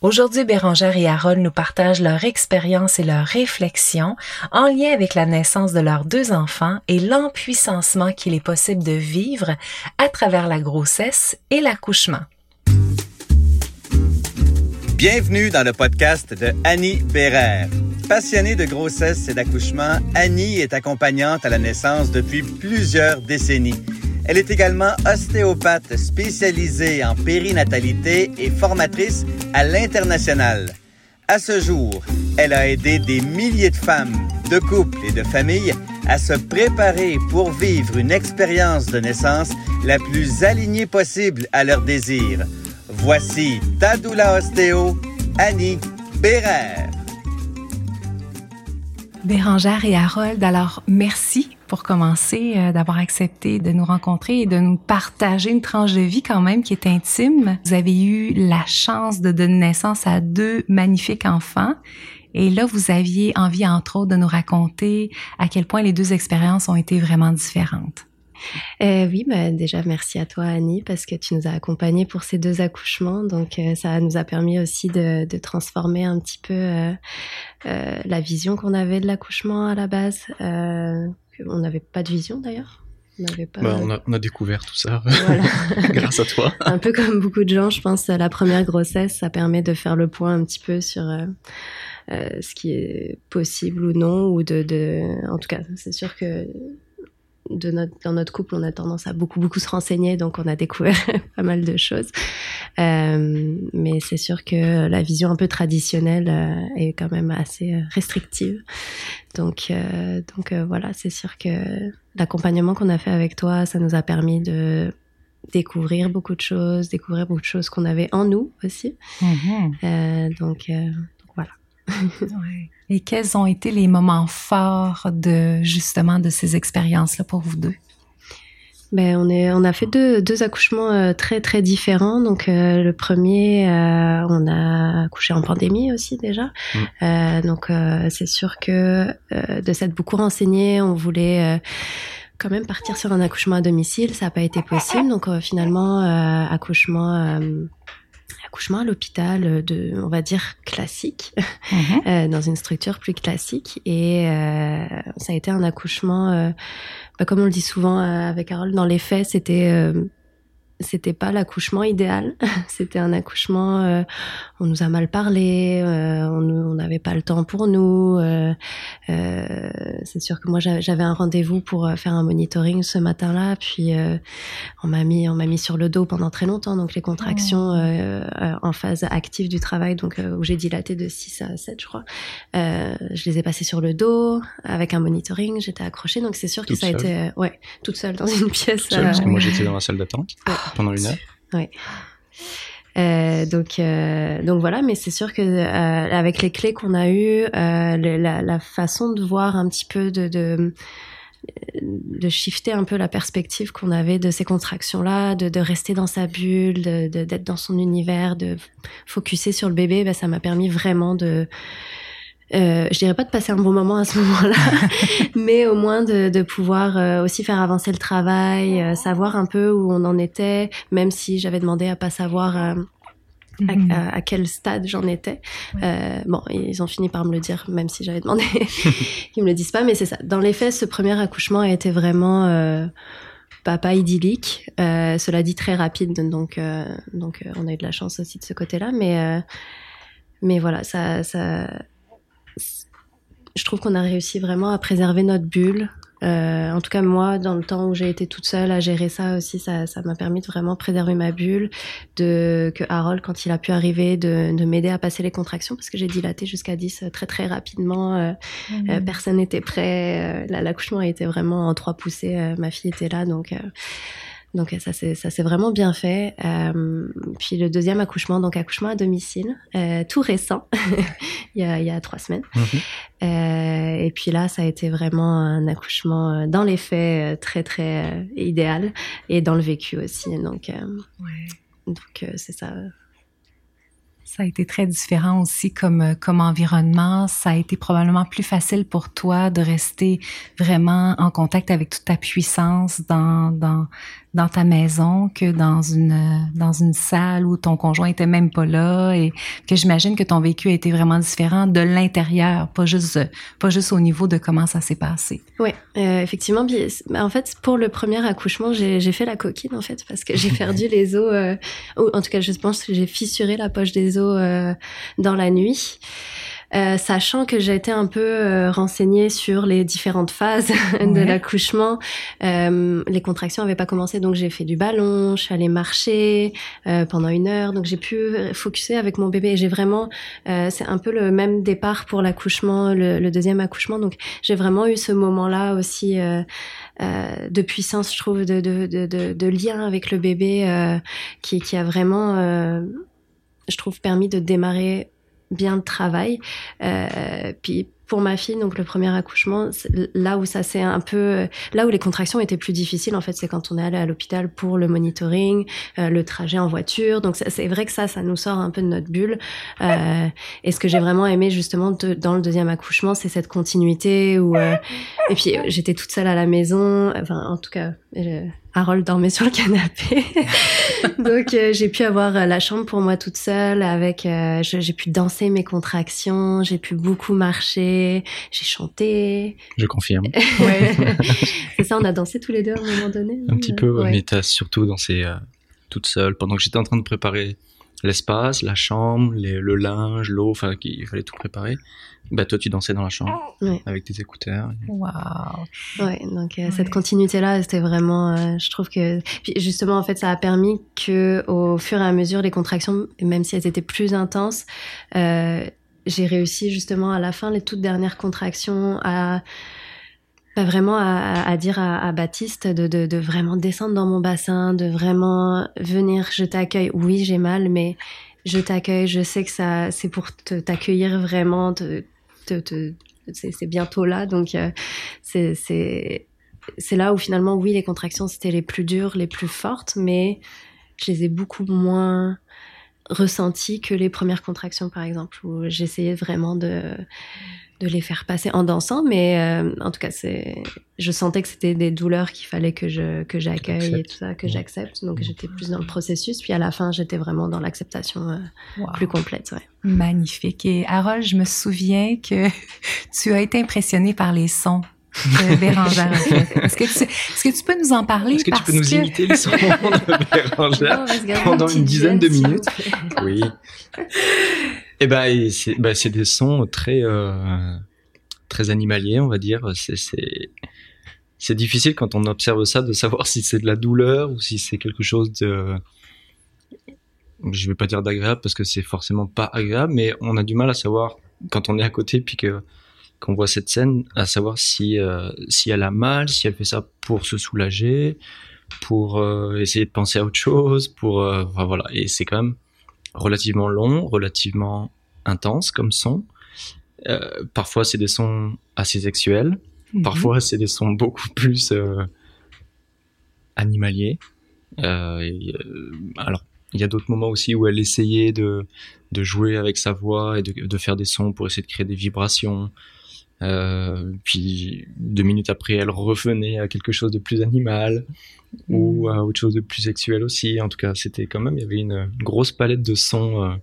Aujourd'hui, Bérangère et Harold nous partagent leur expérience et leurs réflexions en lien avec la naissance de leurs deux enfants et l'empuissancement qu'il est possible de vivre à travers la grossesse et l'accouchement. Bienvenue dans le podcast de Annie Bérère. Passionnée de grossesse et d'accouchement, Annie est accompagnante à la naissance depuis plusieurs décennies. Elle est également ostéopathe spécialisée en périnatalité et formatrice à l'international. À ce jour, elle a aidé des milliers de femmes, de couples et de familles à se préparer pour vivre une expérience de naissance la plus alignée possible à leurs désirs. Voici Tadoula Ostéo, Annie Bérère. Bérangère et Harold, alors merci pour commencer, euh, d'avoir accepté de nous rencontrer et de nous partager une tranche de vie quand même qui est intime. Vous avez eu la chance de donner naissance à deux magnifiques enfants. Et là, vous aviez envie, entre autres, de nous raconter à quel point les deux expériences ont été vraiment différentes. Euh, oui, bah, déjà merci à toi Annie parce que tu nous as accompagnés pour ces deux accouchements. Donc euh, ça nous a permis aussi de, de transformer un petit peu euh, la vision qu'on avait de l'accouchement à la base. On n'avait pas de vision d'ailleurs. On, pas... bah, on, a, on, a, découvert tout ça voilà. grâce à toi. un peu comme beaucoup de gens, je pense, la première grossesse, ça permet de faire le point un petit peu sur ce qui est possible ou non, ou de, de... en tout cas, c'est sûr que de notre, dans notre couple, on a tendance à beaucoup, beaucoup se renseigner, donc on a découvert pas mal de choses. Euh, mais c'est sûr que la vision un peu traditionnelle euh, est quand même assez euh, restrictive. Donc, euh, donc voilà, c'est sûr que l'accompagnement qu'on a fait avec toi, ça nous a permis de découvrir beaucoup de choses, découvrir beaucoup de choses qu'on avait en nous aussi. Mm-hmm. donc, Et quels ont été les moments forts de justement de ces expériences-là pour vous deux? Ben, on, est, on a fait deux, deux accouchements euh, très très différents. Donc euh, le premier, euh, on a accouché en pandémie aussi déjà. Mm. donc c'est sûr que de s'être beaucoup renseigné, on voulait quand même partir sur un accouchement à domicile. Ça n'a pas été possible. Donc finalement, accouchement accouchement à l'hôpital euh, de, on va dire, classique, mhm. euh, dans une structure plus classique. Et euh, ça a été un accouchement, euh, bah, comme on le dit souvent avec Harold, dans les faits, c'était c'était pas l'accouchement idéal. C'était un accouchement. Euh, on nous a mal parlé. Euh, on n'avait pas le temps pour nous. Euh, euh c'est sûr que moi j'avais un rendez-vous pour faire un monitoring ce matin-là. Puis on m'a mis on m'a mis sur le dos pendant très longtemps. Donc les contractions oh. en phase active du travail, donc où j'ai dilaté de 6 à 7 je crois. je les ai passées sur le dos avec un monitoring. J'étais accrochée. Donc c'est sûr que ça a été ouais toute seule dans une pièce. parce que moi j'étais dans la salle d'attente pendant une heure. Oui. Euh, donc, euh, donc voilà, mais c'est sûr que euh, avec les clés qu'on a eues, la, la, façon de voir un petit peu de, de, de shifter un peu la perspective qu'on avait de ces contractions-là, de, de rester dans sa bulle, d'être de, d'être dans son univers, de focuser sur le bébé, ben, ça m'a permis vraiment de euh, je dirais pas de passer un bon moment à ce moment-là, mais au moins de, de pouvoir euh, aussi faire avancer le travail, euh, savoir un peu où on en était, même si j'avais demandé à pas savoir euh, mhm. à, à, quel stade j'en étais. bon, ils ont fini par me le dire, même si j'avais demandé qu'ils me le disent pas, mais c'est ça. Dans les faits, ce premier accouchement a été vraiment pas, idyllique. cela dit très rapide, donc donc on a eu de la chance aussi de ce côté-là, mais mais voilà, ça ça je trouve qu'on a réussi vraiment à préserver notre bulle. Euh, en tout cas, moi, dans le temps où j'ai été toute seule à gérer ça aussi, ça, ça m'a permis de vraiment préserver ma bulle, de que Harold, quand il a pu arriver, de, de m'aider à passer les contractions parce que j'ai dilaté jusqu'à 10 très très rapidement. Euh, mmh. euh, personne n'était prêt. Euh, l'accouchement a été vraiment en trois poussées. Euh, ma fille était là, donc donc ça c'est ça c'est vraiment bien fait. Euh, puis le deuxième accouchement, donc accouchement à domicile, euh, tout récent, il, y a, il y a trois semaines. Mhm. Euh, et puis là, ça a été vraiment un accouchement dans les faits très très idéal et dans le vécu aussi. Donc ouais. donc c'est ça Ça a été très différent aussi comme, comme environnement. Ça a été probablement plus facile pour toi de rester vraiment en contact avec toute ta puissance dans, dans, dans ta maison que dans une dans une salle où ton conjoint était même pas là et que j'imagine que ton vécu a été vraiment différent de l'intérieur, pas juste pas juste au niveau de comment ça s'est passé. Oui, euh, effectivement. En fait, pour le premier accouchement, j'ai fait la coquine en fait parce que j'ai perdu les os. Euh, ou en tout cas, je pense que j'ai fissuré la poche des os euh, dans la nuit. Euh, sachant que j'ai été un peu euh, renseignée sur les différentes phases de l'accouchement. Euh, les contractions n'avaient pas commencé, donc j'ai fait du ballon, je suis allée marcher euh, pendant une heure, donc j'ai pu focuser avec mon bébé. J'ai vraiment, c'est un peu le même départ pour l'accouchement, le, le, deuxième accouchement. Donc j'ai vraiment eu ce moment-là aussi. de puissance, je trouve, de, de, de, de, lien avec le bébé qui, qui a vraiment, je trouve, permis de démarrer bien de travail. Euh, puis pour ma fille, donc le premier accouchement, là où ça c'est un peu, là où les contractions étaient plus difficiles en fait, c'est quand on est allé à l'hôpital pour le monitoring, euh, le trajet en voiture. Donc c'est vrai que ça, ça nous sort un peu de notre bulle. Euh, et ce que j'ai vraiment aimé justement dans le deuxième accouchement, c'est cette continuité où euh, et puis j'étais toute seule à la maison. Enfin, en tout cas, Harold dormait sur le canapé. Donc euh, j'ai pu avoir euh, la chambre pour moi toute seule avec euh, j'ai pu danser mes contractions, j'ai pu beaucoup marcher, j'ai chanté. Je confirme. C'est ça, on a dansé tous les deux à un moment donné. Un petit peu, mais tu as surtout dansé toute seule pendant que j'étais en train de préparer l'espace, la chambre, le linge, l'eau, enfin il fallait tout préparer. Bah toi tu dansais dans la chambre avec tes écouteurs. Waouh. Ouais, donc euh, cette continuité là, c'était vraiment euh, je trouve que puis justement en fait ça a permis que au fur et à mesure les contractions même si elles étaient plus intenses euh, j'ai réussi justement à la fin les toutes dernières contractions à pas vraiment à, à, dire à, à Baptiste de, de, de, vraiment descendre dans mon bassin, de vraiment venir, je t'accueille. Oui, j'ai mal, mais je t'accueille. Je sais que ça, c'est pour t'accueillir vraiment, te, c'est bientôt là, donc euh, c'est c'est là où finalement, oui, les contractions c'était les plus dures, les plus fortes, mais je les ai beaucoup moins ressenties que les premières contractions, par exemple, où j'essayais vraiment de de les faire passer en dansant, mais euh, en tout cas, c'est, je sentais que c'était des douleurs qu'il fallait que je que j'accueille et tout ça, que j'accepte. Donc j'étais plus dans le processus, puis à la fin, j'étais vraiment dans l'acceptation euh, plus complète. Ouais. Magnifique. Et Harold, je me souviens que tu as été impressionné par les sons de Bérangère. Est-ce que, tu, est-ce que tu peux nous en parler Est-ce que tu peux nous imiter les sons de Bérangère pendant une dizaine de minutes Oui. Eh ben, c'est bah, des sons très euh, très animaliers, on va dire. C'est c'est difficile quand on observe ça de savoir si c'est de la douleur ou si c'est quelque chose de je vais pas dire d'agréable parce que c'est forcément pas agréable, mais on a du mal à savoir quand on est à côté puis que qu'on voit cette scène, à savoir si euh, si elle a mal, si elle fait ça pour se soulager, pour euh, essayer de penser à autre chose, pour euh, enfin, voilà. Et c'est quand même relativement long, relativement intense comme son. Parfois, c'est des sons assez sexuels. Mhm. Parfois, c'est des sons beaucoup plus animaliers. Euh, alors, il y a d'autres moments aussi où elle essayait de, de jouer avec sa voix et de, de, faire des sons pour essayer de créer des vibrations. Euh, puis deux minutes après, elle revenait à quelque chose de plus animal ou mhm. à autre chose de plus sexuel aussi. En tout cas, c'était quand même, il y avait une, grosse palette de sons, euh,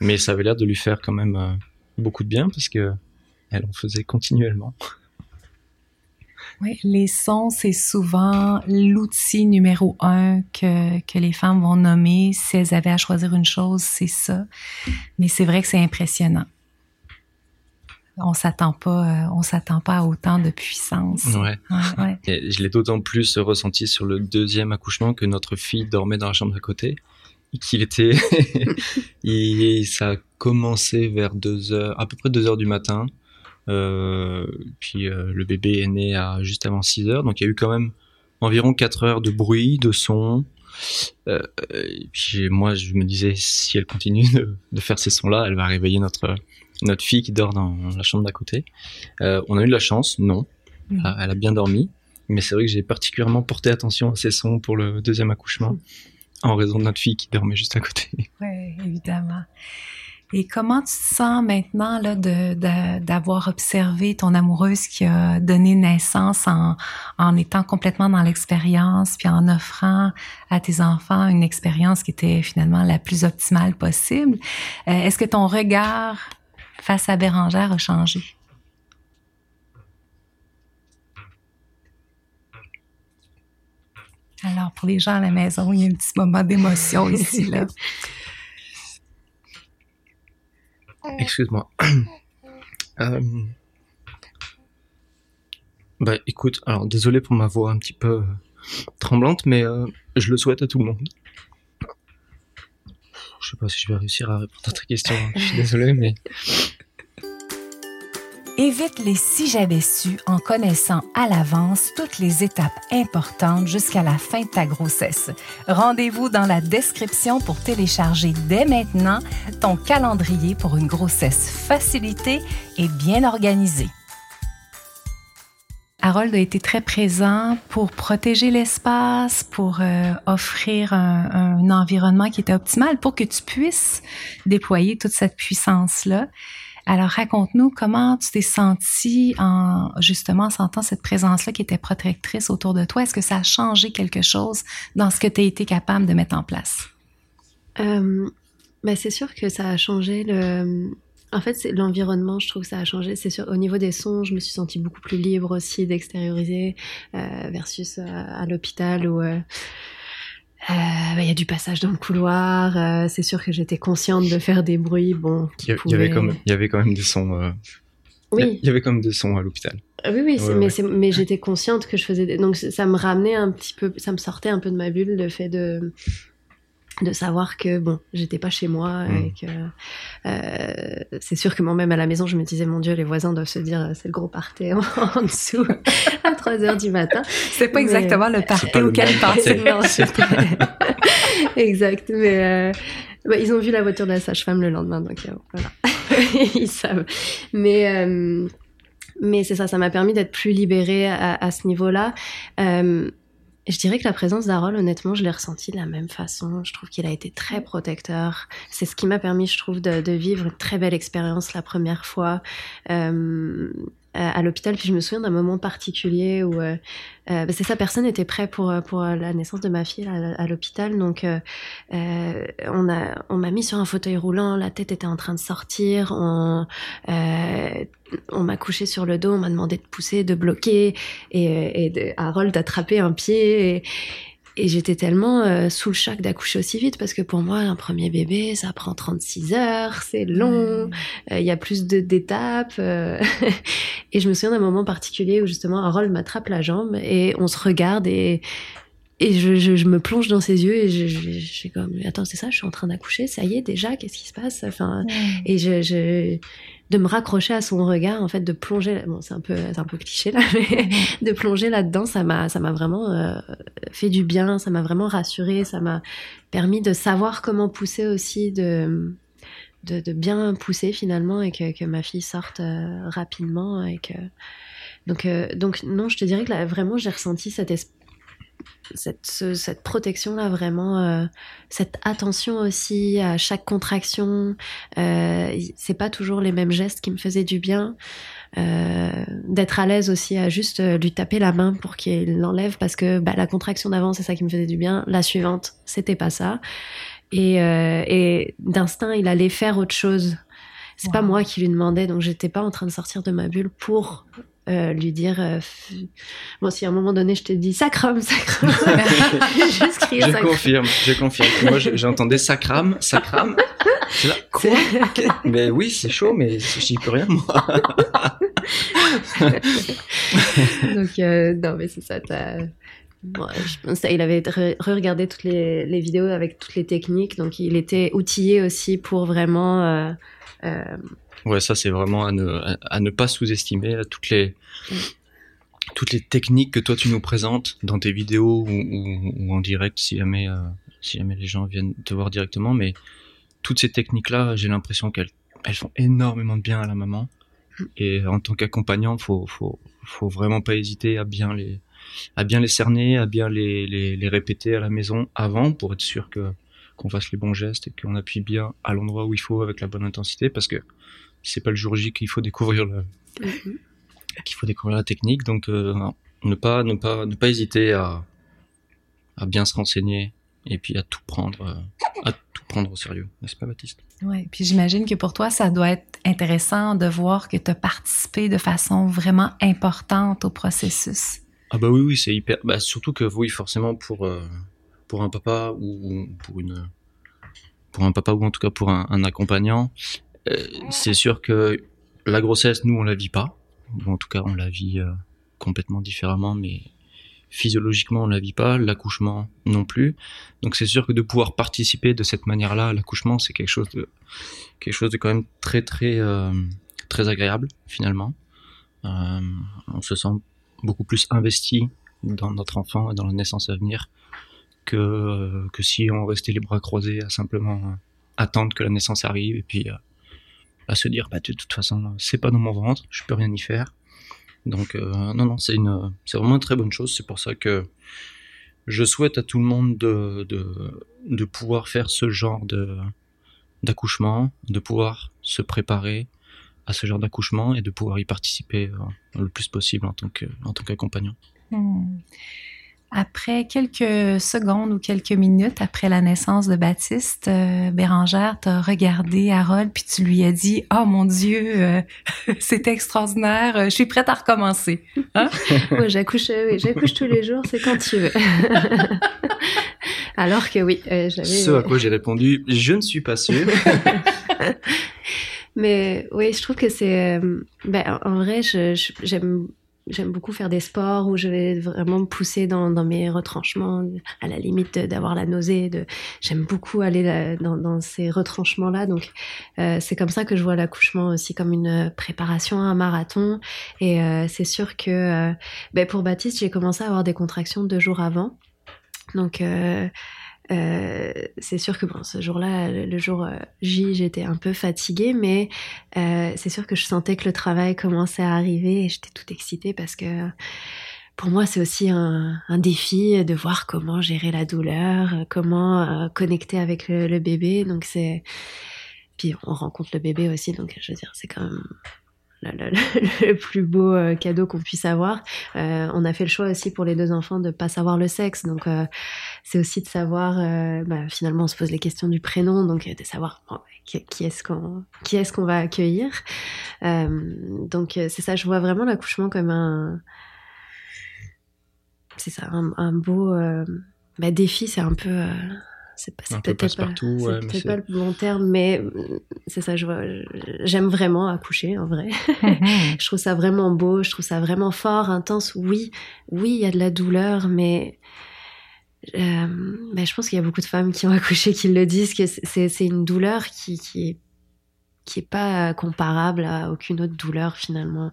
mais ça avait l'air de lui faire quand même euh, beaucoup de bien parce que elle en faisait continuellement. Oui, les sons, c'est souvent l'outil numéro un que, que les femmes vont nommer. Si elles avaient à choisir une chose, c'est ça. Mais c'est vrai que c'est impressionnant on s'attend pas, euh, on s'attend pas à autant de puissance. Ouais. je l'ai d'autant plus ressenti sur le deuxième accouchement que notre fille dormait dans la chambre à côté, qu'il était, et ça a commencé vers deux heures, à peu près deux heures du matin. Euh, puis euh, le bébé est né à juste avant 6 heures, donc il y a eu quand même environ 4 heures de bruit, de son. Euh, et puis moi, je me disais, si elle continue de, de faire ces sons-là, elle va réveiller notre notre fille qui dort dans la chambre d'à côté. Euh, on a eu de la chance, non. Mm. Elle a bien dormi. Mais c'est vrai que j'ai particulièrement porté attention à ces sons pour le deuxième accouchement. en raison de notre fille qui dormait juste à côté. Oui, évidemment. Et comment tu te sens maintenant là de d'avoir observé ton amoureuse qui a donné naissance en, en étant complètement dans l'expérience puis en offrant à tes enfants une expérience qui était finalement la plus optimale possible? Euh, est-ce que ton regard face à Bérangère a changé? Alors, pour les gens à la maison, il y a un petit moment d'émotion ici, là. Excuse-moi. euh... Bah, écoute, alors désolé pour ma voix un petit peu tremblante, mais euh, je le souhaite à tout le monde. Je sais pas si je vais réussir à répondre à ta question. Je suis désolé, mais Évite les si j'avais su en connaissant à l'avance toutes les étapes importantes jusqu'à la fin de ta grossesse. Rendez-vous dans la description pour télécharger dès maintenant ton calendrier pour une grossesse facilitée et bien organisée. Harold a été très présent pour protéger l'espace, pour euh, offrir un, environnement qui était optimal pour que tu puisses déployer toute cette puissance-là. Alors raconte-nous comment tu t'es senti en justement sentant cette présence-là qui était protectrice autour de toi. Est-ce que ça a changé quelque chose dans ce que tu as été capable de mettre en place? Euh, ben c'est sûr que ça a changé le. En fait, c'est l'environnement, je trouve que ça a changé. C'est sûr, au niveau des sons, je me suis sentie beaucoup plus libre aussi d'extérioriser euh, versus euh, à l'hôpital où euh, euh, bah, il y a du passage dans le couloir. C'est sûr que j'étais consciente de faire des bruits. Bon, il y, avait quand même, il y avait quand même des sons. Oui. Il y avait quand même des sons à l'hôpital. Oui, oui, ouais, mais, ouais. mais j'étais consciente que je faisais. Des... Donc ça me ramenait un petit peu, ça me sortait un peu de ma bulle le fait de de savoir que bon j'étais pas chez moi mmh. et que euh, c'est sûr que moi même à la maison je me disais mon dieu les voisins doivent se dire c'est le gros party en, en dessous à 3 heures du matin. C'est pas mais... exactement le party auquel pensait exact. Mais euh, bah, ils ont vu la voiture de la sage-femme le lendemain donc euh, voilà. Ils savent. Mais euh, mais c'est ça ça m'a permis d'être plus libérée à, à ce niveau là euh, je dirais que la présence d'Harold, honnêtement, je l'ai ressenti de la même façon. Je trouve qu'il a été très protecteur. C'est ce qui m'a permis, je trouve, de, vivre une très belle expérience la première fois. Euh, à l'hôpital. Puis je me souviens d'un moment particulier où euh, euh, c'est ça, personne n'était prêt pour pour la naissance de ma fille à, à l'hôpital. Donc euh, on a on m'a mis sur un fauteuil roulant, la tête était en train de sortir. On on m'a couché sur le dos, on m'a demandé de pousser, de bloquer et, et de, Harold d'attraper un pied. Et, et j'étais tellement euh, sous le choc d'accoucher aussi vite parce que pour moi, un premier bébé, ça prend 36 heures, c'est long, il mmh. euh, y a plus d'étapes. Euh... et je me souviens d'un moment particulier où justement Harold m'attrape la jambe et on se regarde et et je, je, je, me plonge dans ses yeux et je, je, je suis comme attends c'est ça je suis en train d'accoucher ça y est déjà qu'est-ce qui se passe? Enfin mmh. et je, je de me raccrocher à son regard en fait de plonger bon c'est un peu c'est un peu cliché là mais mmh. de plonger là dedans ça m'a ça m'a vraiment euh, fait du bien ça m'a vraiment rassuré ça m'a permis de savoir comment pousser aussi de de, de bien pousser finalement et que, que ma fille sorte euh, rapidement et que donc euh, donc non je te dirais que là vraiment j'ai ressenti cette espèce cette, ce, cette protection là vraiment euh, cette attention aussi à chaque contraction euh, c'est pas toujours les mêmes gestes qui me faisaient du bien. Euh, d'être à l'aise aussi à juste lui taper la main pour qu'il l'enlève parce que bah, la contraction d'avant c'est ça qui me faisait du bien. La suivante c'était pas ça. Et, et d'instinct il allait faire autre chose. C'est wow. pas moi qui lui demandais donc j'étais pas en train de sortir de ma bulle pour euh, lui dire euh, bon si à un moment donné je t'ai dit sacrum sacrum je confirme je confirme. Moi j'entendais sacram sacram. Là, quoi? Mais oui c'est chaud mais j'y peux rien moi. Donc euh, non mais c'est ça t'as Bon, je pense il avait re-regardé toutes les, les, vidéos avec toutes les techniques, donc il était outillé aussi pour vraiment euh, euh, Ouais, ça c'est vraiment à ne, à ne pas sous-estimer toutes les mm. toutes les techniques que toi tu nous présentes dans tes vidéos ou, ou, ou en direct si jamais euh, si jamais les gens viennent te voir directement, mais toutes ces techniques là, j'ai l'impression qu'elles elles font énormément de bien à la maman. Mm. Et en tant qu'accompagnant, faut faut faut vraiment pas hésiter à bien les à bien les cerner, à bien les, les, les, répéter à la maison avant pour être sûr que qu'on fasse les bons gestes et qu'on appuie bien à l'endroit où il faut avec la bonne intensité parce que c'est pas le jour J qu'il faut découvrir le mm-hmm. qu'il faut découvrir la technique donc euh, ne pas ne pas ne pas hésiter à à bien se renseigner et puis à tout prendre euh, à tout prendre au sérieux n'est-ce pas Baptiste? Oui, puis j'imagine que pour toi ça doit être intéressant de voir que tu as participé de façon vraiment importante au processus. Ah bah oui oui, c'est hyper bah surtout que oui forcément pour euh, pour un papa ou pour une pour un papa ou en tout cas pour un, accompagnant, c'est sûr que la grossesse, nous, on la vit pas. En tout cas, on la vit euh, complètement différemment, mais physiologiquement, on la vit pas. L'accouchement non plus. Donc, c'est sûr que de pouvoir participer de cette manière-là à l'accouchement, c'est quelque chose de quelque chose de quand même très très euh, très agréable finalement. on se sent beaucoup plus investi dans notre enfant et dans la naissance à venir que, euh, que si on restait les bras croisés à simplement euh, attendre que la naissance arrive et puis euh, à se dire bah de toute façon c'est pas dans mon ventre, je peux rien y faire. Donc non non c'est une c'est vraiment une très bonne chose. C'est pour ça que je souhaite à tout le monde de, de, pouvoir faire ce genre de d'accouchement, de pouvoir se préparer à ce genre d'accouchement et de pouvoir y participer le plus possible en tant que en tant qu'accompagnant. Hmm. Après quelques secondes ou quelques minutes après la naissance de Baptiste, euh, Bérangère t'a regardé Harold puis tu lui as dit "Oh mon Dieu, euh, c'est extraordinaire, je suis prête à recommencer." Hein? j'accouche, j'accouche tous les jours, c'est quand tu veux. Alors que oui, euh, j'avais. Ce à quoi j'ai répondu "Je ne suis pas sûre." Mais oui, je trouve que c'est. Ben, en vrai, j'aime j'aime beaucoup faire des sports où je vais vraiment me pousser dans, mes retranchements, à la limite d'avoir la nausée. J'aime beaucoup aller dans, dans ces retranchements-là. Donc, euh, c'est comme ça que je vois l'accouchement aussi comme une préparation à un marathon. Et euh, c'est sûr que euh, ben pour Baptiste, j'ai commencé à avoir des contractions deux jours avant. Donc, euh, c'est sûr que bon, ce jour-là, le, jour euh, J, j'étais un peu fatiguée, mais euh, c'est sûr que je sentais que le travail commençait à arriver et j'étais toute excitée parce que pour moi, c'est aussi un, un, défi de voir comment gérer la douleur, comment connecter avec le, le bébé. Donc c'est puis on rencontre le bébé aussi, donc je veux dire, c'est quand même le, plus beau euh, cadeau qu'on puisse avoir. Euh, on a fait le choix aussi pour les deux enfants de pas savoir le sexe, donc euh, c'est aussi de savoir. Bah, finalement, on se pose les questions du prénom, donc de savoir qui, est-ce qu'on qui est-ce qu'on va accueillir. donc c'est ça, je vois vraiment l'accouchement comme un c'est ça, un, beau bah, défi. C'est un peu c'est peut-être pas, peut pas le bon terme, mais mm, c'est ça, je vois, j'aime vraiment accoucher en vrai. Mhm. je trouve ça vraiment beau, je trouve ça vraiment fort, intense. Oui, oui, il y a de la douleur, mais euh, ben, je pense qu'il y a beaucoup de femmes qui ont accouché qui le disent que c'est une douleur qui, qui est qui est pas comparable à aucune autre douleur finalement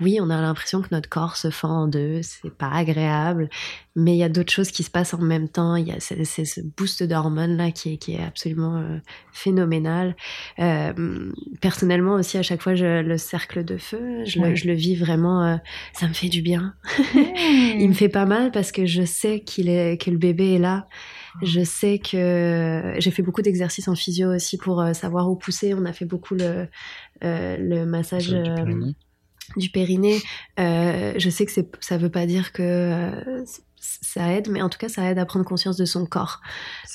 oui, on a l'impression que notre corps se fend en deux, c'est pas agréable, mais il y a d'autres choses qui se passent en même temps. Il y a ce, boost d'hormones là qui est, qui est absolument euh, phénoménal. Euh, personnellement aussi, à chaque fois, je, le cercle de feu, je, le, je le, vis vraiment. Euh, ça me fait du bien. il me fait pas mal parce que je sais qu'il est que le bébé est là. Je sais que j'ai fait beaucoup d'exercices en physio aussi pour euh, savoir où pousser. On a fait beaucoup le, euh, le massage du périnée. Euh, je sais que ça veut pas dire que euh, ça aide, mais en tout cas, ça aide à prendre conscience de son corps.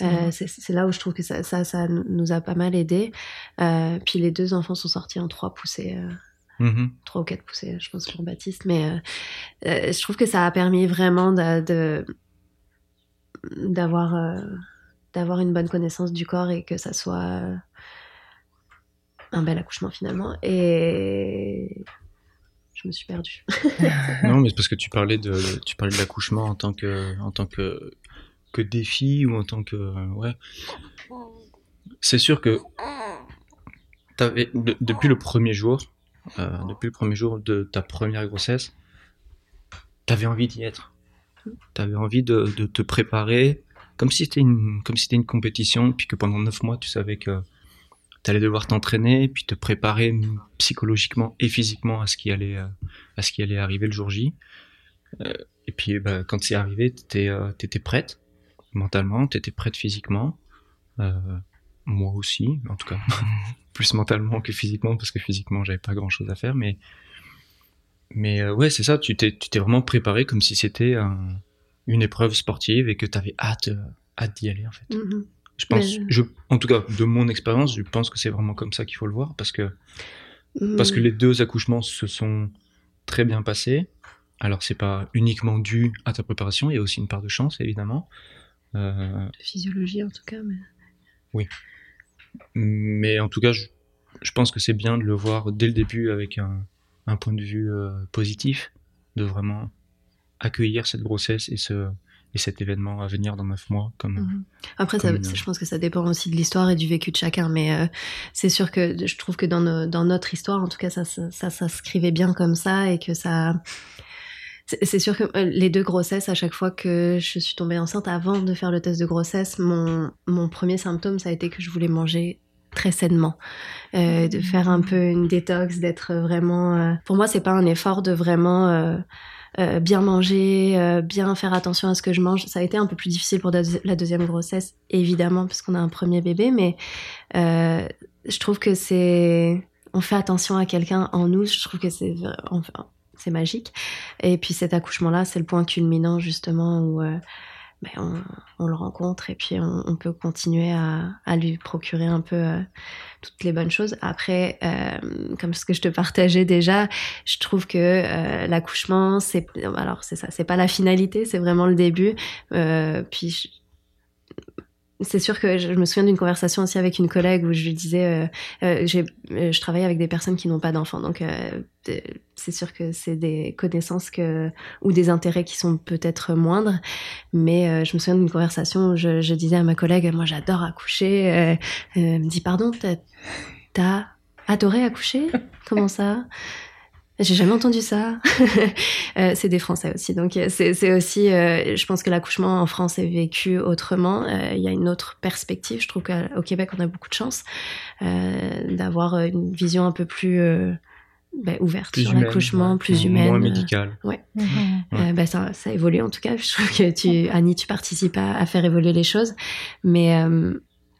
Euh, c'est là où je trouve que ça, ça, ça, nous a pas mal aidé. Euh, puis les deux enfants sont sortis en trois poussées. Mm-hmm. Trois ou quatre poussées, je pense, pour Baptiste. Mais je trouve que ça a permis vraiment de d'avoir d'avoir une bonne connaissance du corps et que ça soit un bel accouchement finalement. Et je me suis perdue. non, mais c'est parce que tu parlais de, tu parlais de l'accouchement en tant que, en tant que, que défi ou en tant que, ouais. C'est sûr que avais, depuis le premier jour, euh, depuis le premier jour de ta première grossesse, tu avais envie d'y être. Tu avais envie de, te préparer comme si c'était une, compétition, puis que pendant neuf mois, tu savais que tu allais devoir t'entraîner, puis te préparer psychologiquement et physiquement à ce qui allait, euh, arriver le jour J. Euh, et puis bah, quand c'est arrivé, euh, étais prête mentalement, t'étais prête physiquement. Euh, moi aussi, en tout cas, plus mentalement que physiquement, parce que physiquement j'avais pas grand chose à faire, mais mais euh, ouais, c'est ça, tu t'es tu t'es vraiment préparé comme si c'était une épreuve sportive et que t'avais hâte hâte d'y aller en fait. Mm-hmm. Je pense, je, en tout cas, de mon expérience, je pense que c'est vraiment comme ça qu'il faut le voir parce que, parce que les deux accouchements se sont très bien passés. Alors, c'est pas uniquement dû à ta préparation, il y a aussi une part de chance, évidemment. Euh... De physiologie, en tout cas. Mais... Oui. Mais en tout cas, je, je pense que c'est bien de le voir dès le début avec un, un point de vue euh, positif, de vraiment accueillir cette grossesse et ce, et cet événement à venir dans neuf mois comme mhm. après ça, je pense que ça dépend aussi de l'histoire et du vécu de chacun mais euh, c'est sûr que je trouve que dans, dans notre histoire en tout cas ça ça, ça s'inscrivait bien comme ça et que ça c'est sûr que euh, les deux grossesses à chaque fois que je suis tombée enceinte avant de faire le test de grossesse mon mon premier symptôme ça a été que je voulais manger très sainement, euh, de faire un peu une détox, d'être vraiment. Euh... Pour moi, c'est pas un effort de vraiment euh, euh, bien manger, euh, bien faire attention à ce que je mange. Ça a été un peu plus difficile pour la deuxième grossesse, évidemment, parce qu'on a un premier bébé, mais euh, je trouve que c'est... On fait attention à quelqu'un en nous, je trouve que c'est... Enfin, c'est magique. Et puis cet accouchement-là, c'est le point culminant justement où ben, on, on, le rencontre et puis on, on peut continuer à, à, lui procurer un peu euh, toutes les bonnes choses. Après, euh, comme ce que je te partageais déjà, je trouve que euh, l'accouchement, c'est alors c'est ça, c'est pas la finalité, c'est vraiment le début. Euh, puis c'est sûr que je me souviens d'une conversation aussi avec une collègue où je lui disais, euh, euh, euh je travaille avec des personnes qui n'ont pas d'enfants, donc euh, c'est sûr que c'est des connaissances que ou des intérêts qui sont peut-être moindres, mais je me souviens d'une conversation où je, je, disais à ma collègue, moi j'adore accoucher, elle me dit pardon, t'as adoré accoucher? Comment ça? J'ai jamais entendu ça. euh, c'est des Français aussi, donc euh, c'est aussi. Euh, je pense que l'accouchement en France est vécu autrement. Euh, il y a une autre perspective. Je trouve qu'au Québec, on a beaucoup de chance d'avoir une vision un peu plus ben, ouverte sur l'accouchement, plus humaine, moins médicale. ouais. Mm-hmm. Ben, ça, ça évolue en tout cas. Je trouve que tu, Annie, tu participes à, à faire évoluer les choses, mais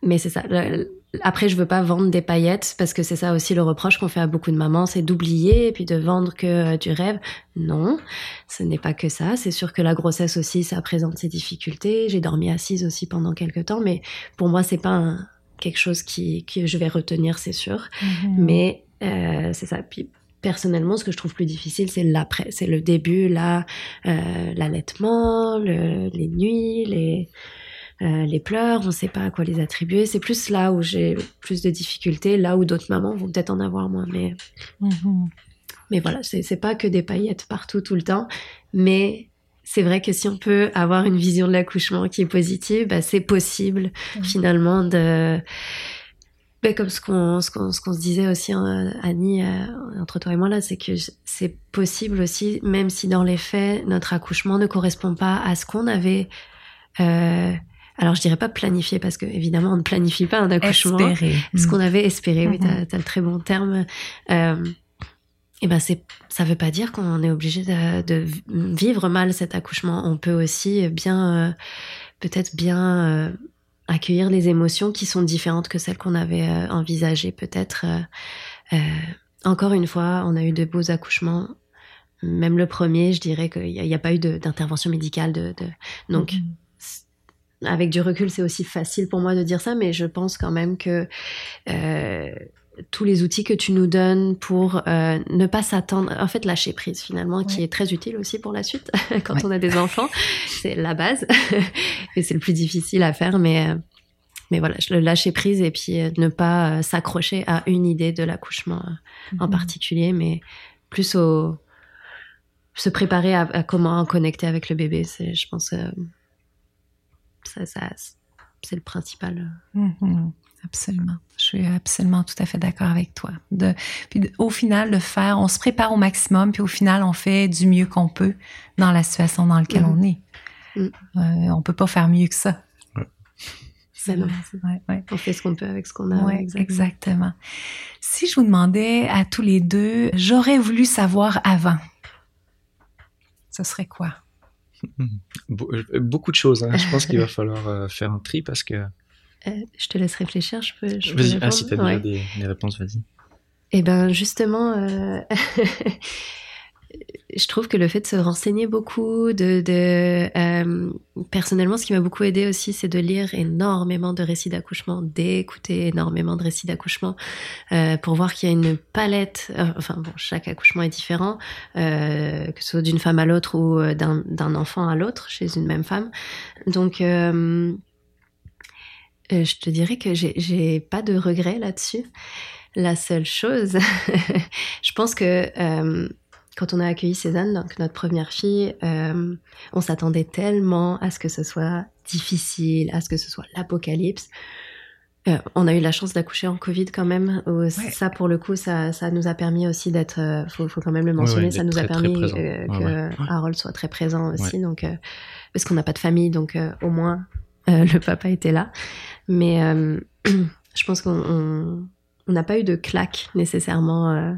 mais c'est ça. Après, je veux pas vendre des paillettes parce que c'est ça aussi le reproche qu'on fait à beaucoup de mamans, c'est d'oublier et puis de vendre que du rêve. Non, ce n'est pas que ça. C'est sûr que la grossesse aussi, ça présente ses difficultés. J'ai dormi assise aussi pendant quelques temps, mais pour moi, c'est pas quelque chose qui que je vais retenir, c'est sûr. Mm-hmm. Mais euh, c'est ça. Puis personnellement, ce que je trouve plus difficile, c'est l'après, c'est le début, là, euh, l'allaitement, le, les nuits, les euh, les pleurs, on ne sait pas à quoi les attribuer. C'est plus là où j'ai plus de difficultés, là où d'autres mamans vont peut-être en avoir moins. Mais, mm-hmm. mais voilà, c'est pas que des paillettes partout tout le temps. Mais c'est vrai que si on peut avoir une vision de l'accouchement qui est positive, bah, c'est possible mm-hmm. finalement de ben, comme ce qu'on ce qu'on se disait aussi hein, Annie euh, entre toi et moi là c'est que c'est possible aussi même si dans les faits notre accouchement ne correspond pas à ce qu'on avait euh, alors je dirais pas planifier parce que évidemment on ne planifie pas un accouchement. Espérer. Ce qu'on avait espéré, oui, mm-hmm. t'as as le très bon terme. Euh, et ben c'est, ça veut pas dire qu'on est obligé de, de, vivre mal cet accouchement. On peut aussi bien, euh, peut-être bien euh, accueillir les émotions qui sont différentes que celles qu'on avait euh, envisagées. Peut-être. Euh, encore une fois, on a eu de beaux accouchements. Même le premier, je dirais qu'il n'y a, a, pas eu d'intervention médicale. De, de... Donc, mm-hmm avec du recul, c'est aussi facile pour moi de dire ça, mais je pense quand même que euh, tous les outils que tu nous donnes pour euh, ne pas s'attendre, en fait, lâcher prise finalement, qui est très utile aussi pour la suite quand on a des enfants, c'est la base, et c'est le plus difficile à faire, mais euh, mais voilà, le lâcher prise et puis ne pas s'accrocher à une idée de l'accouchement en mhm. particulier, mais plus au se préparer à, à, comment connecter avec le bébé. C'est, je pense ça, ça c'est le principal. Mm-hmm. Absolument. Je suis absolument tout à fait d'accord avec toi. De, puis au final, de faire, on se prépare au maximum, puis au final, on fait du mieux qu'on peut dans la situation dans laquelle mm-hmm. on est. Mm. Euh, on peut pas faire mieux que ça. Ouais. C'est ouais, ouais. On fait ce qu'on peut avec ce qu'on a. Ouais, exactement. exactement. Si je vous demandais à tous les deux, j'aurais voulu savoir avant, ce serait quoi? Beaucoup de choses. Hein. Je pense qu'il va falloir faire un tri parce que. je te laisse réfléchir. Je peux. vas-y. Ah, si tu as des, des, réponses, vas-y. Eh ben justement, je trouve que le fait de se renseigner beaucoup, de, de euh, personnellement, ce qui m'a beaucoup aidé aussi, c'est de lire énormément de récits d'accouchement, d'écouter énormément de récits d'accouchement, euh, pour voir qu'il y a une palette. Euh, enfin bon, chaque accouchement est différent, que ce soit d'une femme à l'autre ou d'un enfant à l'autre chez une même femme. Donc je te dirais que j'ai pas de regrets là-dessus. La seule chose, je pense que quand on a accueilli Cézanne, donc notre première fille, euh, on s'attendait tellement à ce que ce soit difficile, à ce que ce soit l'apocalypse. Euh, on a eu la chance d'accoucher en Covid quand même. Ça, pour le coup, ça, ça nous a permis aussi d'être. Euh, faut, faut quand même le mentionner. ça nous a permis euh, que Harold soit très présent aussi. Donc, parce qu'on n'a pas de famille, donc au moins le papa était là. Mais je pense qu'on n'a pas eu de claque nécessairement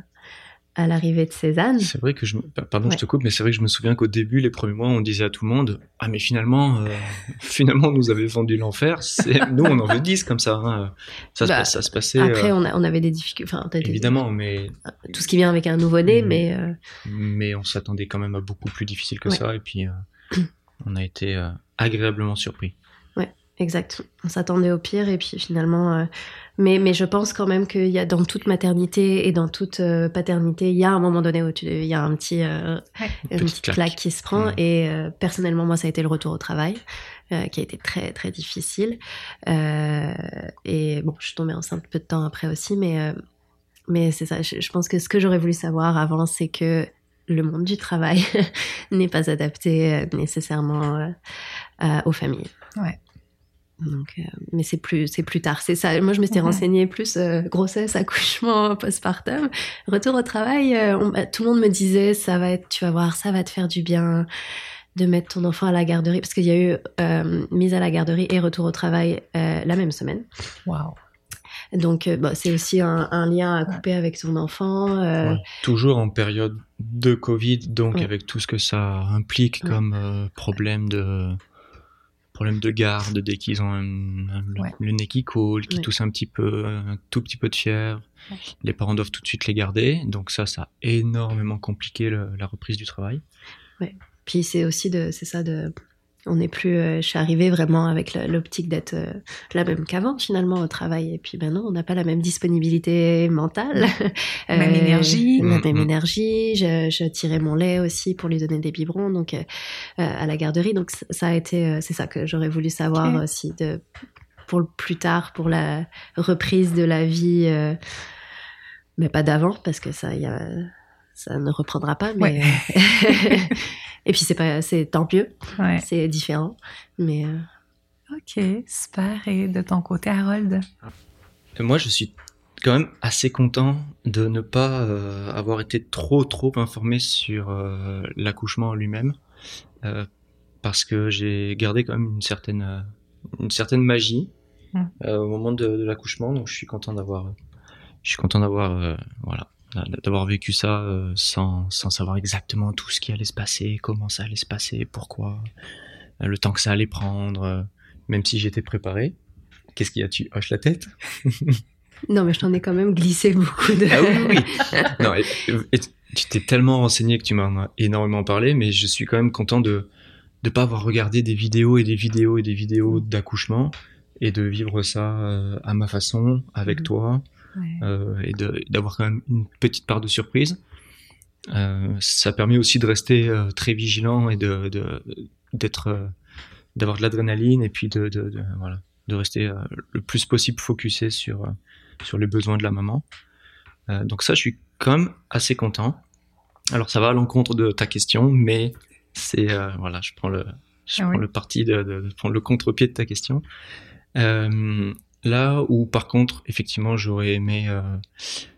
à l'arrivée de Cézanne. C'est vrai que je, pardon, je te coupe, mais c'est vrai que je me souviens qu'au début, les premiers mois, on disait à tout le monde, ah mais finalement, euh, finalement, on nous avait vendu l'enfer. Nous, on en veut 10 comme ça. Hein. Ça, bah, se, ça, se, passait. Après, euh, on, on, avait des difficultés. Enfin, évidemment, mais tout ce qui vient avec un nouveau-né, mm. mais euh, mais on s'attendait quand même à beaucoup plus difficile que ça, et puis on a été agréablement surpris. Ouais, exact. On s'attendait au pire, et puis finalement mais, mais je pense quand même qu'il y a dans toute maternité et dans toute euh, paternité, il y a un moment donné où il y a un petit, euh, une petite claque. qui se prend. Et euh, personnellement, moi, ça a été le retour au travail. qui a été très très difficile et bon je suis tombée enceinte peu de temps après aussi mais mais c'est ça je, pense que ce que j'aurais voulu savoir avant c'est que le monde du travail n'est pas adapté nécessairement aux familles ouais donc, euh, mais c'est plus, c'est plus tard. C'est ça. Moi, je m'étais renseignée plus euh, grossesse, accouchement, postpartum, retour au travail. Euh, bah, tout le monde me disait, ça va être, tu vas voir, ça va te faire du bien de mettre ton enfant à la garderie, parce qu'il y a eu mise à la garderie et retour au travail la même semaine. Waouh. Donc, bah, c'est aussi un, un, lien à couper avec son enfant. Toujours en période de Covid, donc avec tout ce que ça implique comme problème de problème de garde dès qu'ils ont le, nez qui coule, qui tousse un petit peu, un tout petit peu de fièvre. Les parents doivent tout de suite les garder. Donc ça, ça a énormément compliqué la reprise du travail. Ouais. Puis c'est aussi de, c'est ça de on n'est plus, euh, je suis arrivée vraiment avec l'optique d'être euh, la même qu'avant finalement au travail. Et puis maintenant, on n'a pas la même disponibilité mentale, euh, même énergie, la même mm-hmm. énergie. Je, je, tirais mon lait aussi pour lui donner des biberons, donc à la garderie. Donc ça a été, c'est ça que j'aurais voulu savoir aussi de pour le plus tard, pour la reprise de la vie, mais pas d'avant parce que ça, y a, ça ne reprendra pas. Mais Et puis c'est pas, c'est tant mieux. C'est différent, mais. Euh, ok, super. Et de ton côté, Harold? Moi, je suis quand même assez content de ne pas euh, avoir été trop trop informé sur euh, l'accouchement lui-même, parce que j'ai gardé quand même une certaine une certaine magie hum. au moment de, de l'accouchement. Donc je suis content d'avoir je suis content d'avoir voilà d'avoir vécu ça euh, sans, sans savoir exactement tout ce qui allait se passer, comment ça allait se passer, pourquoi, euh, le temps que ça allait prendre, euh, même si j'étais préparé. Qu'est-ce qu'il y a Tu hoches la tête? Non, mais je t'en ai quand même glissé beaucoup de. Ah oui, oui. non, tu t'es tellement renseigné que tu m'en as énormément parlé, mais je suis quand même content de ne pas avoir regardé des vidéos et des vidéos et des vidéos d'accouchement et de vivre ça à ma façon, avec mm. toi, euh, et d'avoir quand même une petite part de surprise. Euh, ça permet aussi de rester euh, très vigilant et de d'être d'avoir de l'adrénaline et puis de, de, voilà de rester le plus possible focusé sur sur les besoins de la maman. donc ça, je suis quand même assez content. Alors ça va à l'encontre de ta question, mais c'est voilà, je prends le je ah prends le parti de, de, prendre le contre-pied de ta question. Euh, Là où par contre, effectivement, j'aurais aimé euh,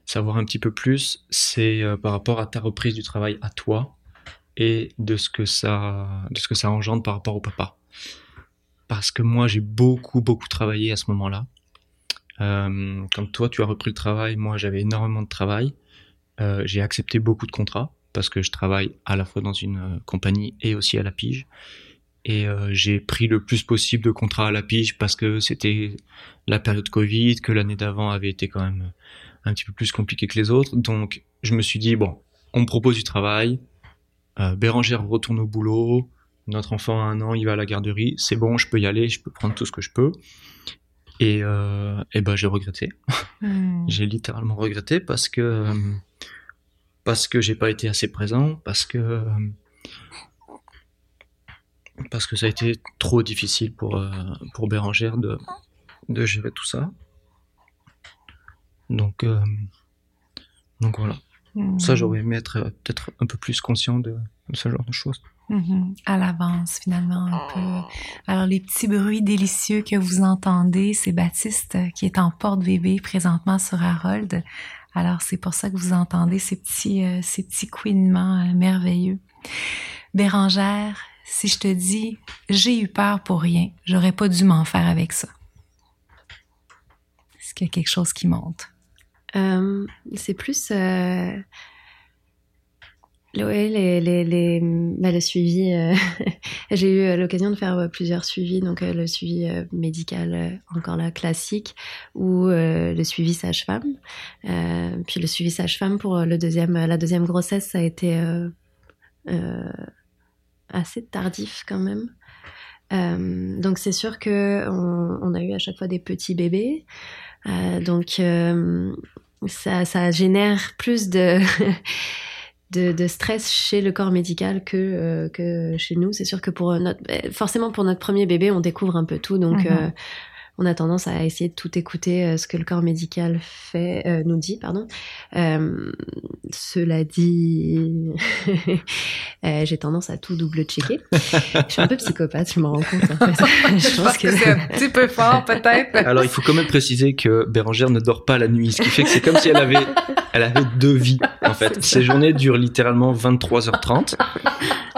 savoir un petit peu plus, c'est euh, par rapport à ta reprise du travail à toi et de ce que ça, de ce que ça engendre par rapport au papa. Parce que moi, j'ai beaucoup, beaucoup travaillé à ce moment-là. Euh, comme toi, tu as repris le travail, moi, j'avais énormément de travail. j'ai accepté beaucoup de contrats parce que je travaille à la fois dans une compagnie et aussi à la pige. Et j'ai pris le plus possible de contrats à la pige parce que c'était la période Covid, que l'année d'avant avait été quand même un petit peu plus compliquée que les autres. Donc je me suis dit, bon, on me propose du travail, euh, Bérangère retourne au boulot, notre enfant a un an, il va à la garderie, c'est bon, je peux y aller, je peux prendre tout ce que je peux. Et, euh, et ben j'ai regretté. Hmm. j'ai littéralement regretté parce que parce que j'ai pas été assez présent, parce que parce que ça a été trop difficile pour euh, pour Bérangère de de gérer tout ça. Donc euh, donc voilà. Ça, j'aurais aimé être euh, peut-être un peu plus conscient de, ce genre de choses. Mm-hmm. À l'avance, finalement, un peu. Alors, les petits bruits délicieux que vous entendez, c'est Baptiste euh, qui est en porte-bébé présentement sur Harold. Alors, c'est pour ça que vous entendez ces petits, euh, ces petits couinements merveilleux. Bérangère, si je te dis, j'ai eu peur pour rien, j'aurais pas dû m'en faire avec ça. Est-ce qu'il y a quelque chose qui monte? Euh, c'est plus euh, les, les, les, bah, le suivi. Euh, j'ai eu l'occasion de faire plusieurs suivis, donc le suivi médical, encore là, classique, ou le suivi sage-femme. puis le suivi sage-femme pour le deuxième, la deuxième grossesse, ça a été assez tardif quand même. donc c'est sûr que on, on, a eu à chaque fois des petits bébés. Euh, donc ça, ça génère plus de, de, de, stress chez le corps médical que, euh, que chez nous. C'est sûr que pour notre, forcément pour notre premier bébé, on découvre un peu tout, donc mhm. euh, on a tendance à essayer de tout écouter euh, ce que le corps médical fait, euh, nous dit, pardon. Euh, cela dit, j'ai tendance à tout double checker. je suis un peu psychopathe, je m'en rends compte. En fait. je, pense, que, c'est un petit peu fort, peut-être. Alors, il faut quand même préciser que Bérangère ne dort pas la nuit, ce qui fait que c'est comme si elle avait, elle avait deux vies. En fait, ses journées durent littéralement 23h30.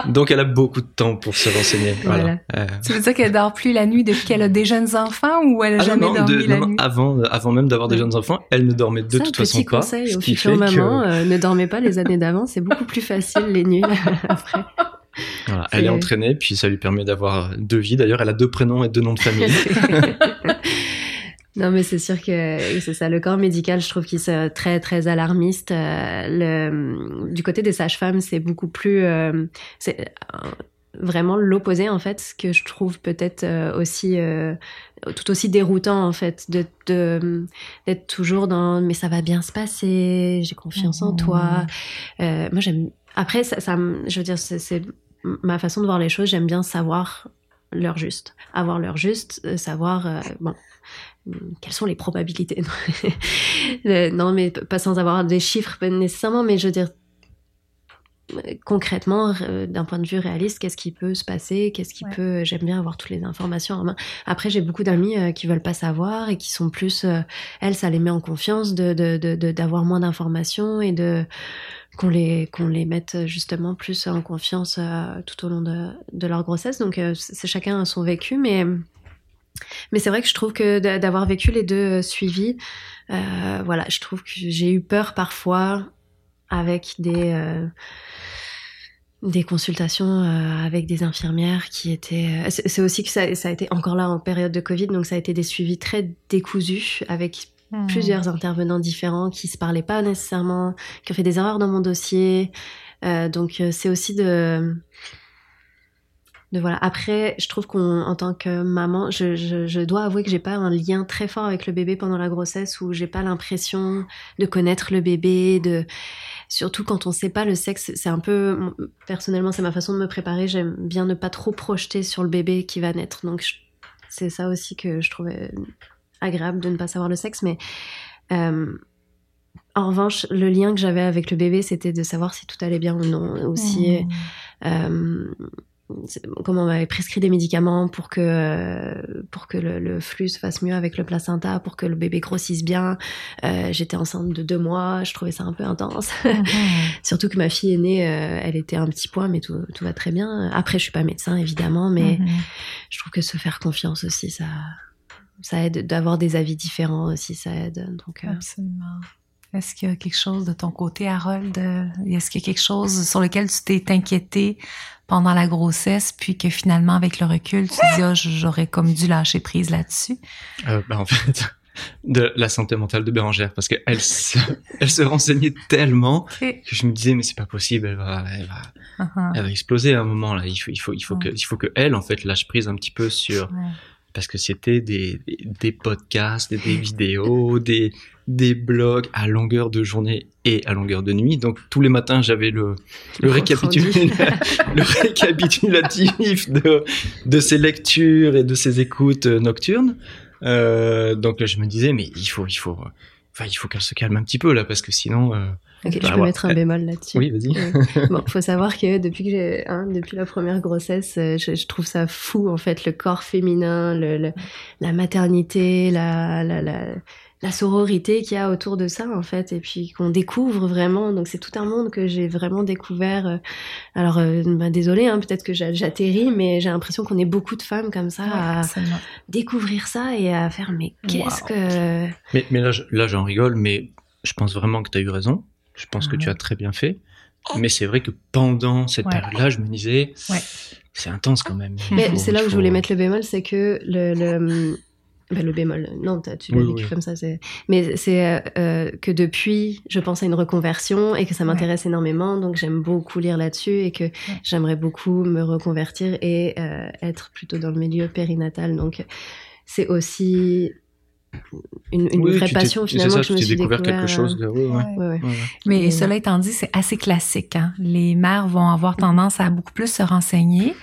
Donc, elle a beaucoup de temps pour se renseigner. Voilà. voilà. Tu veux dire qu'elle dort plus la nuit depuis qu'elle a des jeunes enfants ou elle a ah jamais dormi la nuit Avant, avant même d'avoir des jeunes enfants, elle ne dormait de toute façon pas. Conseil ce qui fait maman, euh, ne dormez pas les années d'avant, c'est beaucoup plus facile les nuits après. Voilà, elle est entraînée, puis ça lui permet d'avoir deux vies. D'ailleurs, elle a deux prénoms et deux noms de famille. Non, mais c'est sûr que c'est ça. Le corps médical, je trouve qu'il est très très alarmiste. Euh, le, du côté des sages-femmes, c'est beaucoup plus. Euh, vraiment l'opposé en fait, ce que je trouve peut-être euh, aussi euh, tout aussi déroutant en fait de d'être toujours dans mais ça va bien se passer, j'ai confiance en toi. Mmh. Euh, moi j'aime après ça, ça, je veux dire c'est ma façon de voir les choses, j'aime bien savoir l'heure juste, avoir l'heure juste, savoir bon quelles sont les probabilités non mais pas sans avoir des chiffres nécessairement mais je veux dire concrètement, euh, d'un point de vue réaliste, qu'est-ce qui peut se passer, qu'est-ce qui peut. J'aime bien avoir toutes les informations en main. Après, j'ai beaucoup d'amis euh, qui veulent pas savoir et qui sont plus. Euh, elles, ça les met en confiance de d'avoir moins d'informations et de qu'on les qu'on les mette justement plus en confiance tout au long de, de leur grossesse. Donc, c'est chacun son vécu, mais mais c'est vrai que je trouve que d'avoir vécu les deux suivis, voilà, je trouve que j'ai eu peur parfois avec des des consultations euh, avec des infirmières qui étaient. Euh, c'est aussi que ça, ça, a été encore là en période de Covid, donc ça a été des suivis très décousus avec hmm. plusieurs intervenants différents qui se parlaient pas nécessairement, qui ont fait des erreurs dans mon dossier. Euh, donc euh, c'est aussi de de voilà. Après, je trouve qu'on, en tant que maman, je, je, je dois avouer que j'ai pas un lien très fort avec le bébé pendant la grossesse, où j'ai pas l'impression de connaître le bébé, de surtout quand on sait pas le sexe, c'est un peu, personnellement, c'est ma façon de me préparer. J'aime bien ne pas trop projeter sur le bébé qui va naître. Donc, c'est ça aussi que je trouvais agréable de ne pas savoir le sexe. Mais euh, en revanche, le lien que j'avais avec le bébé, c'était de savoir si tout allait bien ou non. Aussi, mmh. euh, comment on m'avait prescrit des médicaments pour que pour que le, flux se fasse mieux avec le placenta, pour que le bébé grossisse bien. Euh, J'étais enceinte de deux mois, je trouvais ça un peu intense. Mhm. Surtout que ma fille aînée, euh, elle était un petit point, mais tout, tout, va très bien. Après, je suis pas médecin évidemment, mais mhm. je trouve que se faire confiance aussi, ça ça aide d'avoir des avis différents aussi, ça aide. Donc euh, absolument. Est-ce qu'il y a quelque chose de ton côté, Harold? Est-ce qu'il y a quelque chose sur lequel tu t'es inquiété pendant la grossesse, puis que finalement, avec le recul, tu te dis, oh, j'aurais comme dû lâcher prise là-dessus? Euh, ben, en fait, de la santé mentale de Bérangère, parce qu'elle se, elle se renseignait tellement que je me disais, mais c'est pas possible, elle va, elle va, uh-huh. elle va exploser à un moment, là. Il faut, il faut, il faut que, il faut que elle, en fait, lâche prise un petit peu sur, parce que c'était des, des podcasts, des, des vidéos, des, des blogs à longueur de journée et à longueur de nuit. Donc tous les matins, j'avais le, le, récapitulatif, le récapitulatif de, de ces lectures et de ces écoutes nocturnes. Euh, donc je me disais, mais il faut, il faut, enfin, il faut qu'elle se calme un petit peu là, parce que sinon. Euh, ok, je peux mettre un bémol là-dessus. Oui, vas-y. bon, faut savoir que depuis que j'ai, hein, depuis la première grossesse, euh, je, je, trouve ça fou en fait, le corps féminin, le, le la maternité, la, la, la la sororité qu'il y a autour de ça en fait et puis qu'on découvre vraiment. Donc c'est tout un monde que j'ai vraiment découvert euh, alors euh, bah, désolé hein, peut-être que j'atterris mais j'ai l'impression qu'on est beaucoup de femmes comme ça à découvrir ça et à faire mais qu'est-ce que mais, mais là là j'en rigole mais je pense vraiment que tu as eu raison. Je pense que tu as très bien fait. Mais c'est vrai que pendant cette période-là, je me disais, c'est intense quand même. c'est là où je voulais mettre le bémol, c'est que le, le, bah, le bémol, non, tu l'as vécu comme ça. Mais c'est euh, euh, que depuis, je pense à une reconversion et que ça m'intéresse énormément. Donc j'aime beaucoup lire là-dessus et que j'aimerais beaucoup me reconvertir et euh, être plutôt dans le milieu périnatal. Donc c'est aussi une, une vraie passion finalement ça, que je me suis découvert quelque chose de... ouais, ouais. mais cela étant dit c'est assez classique hein. les mères vont avoir tendance à beaucoup plus se renseigner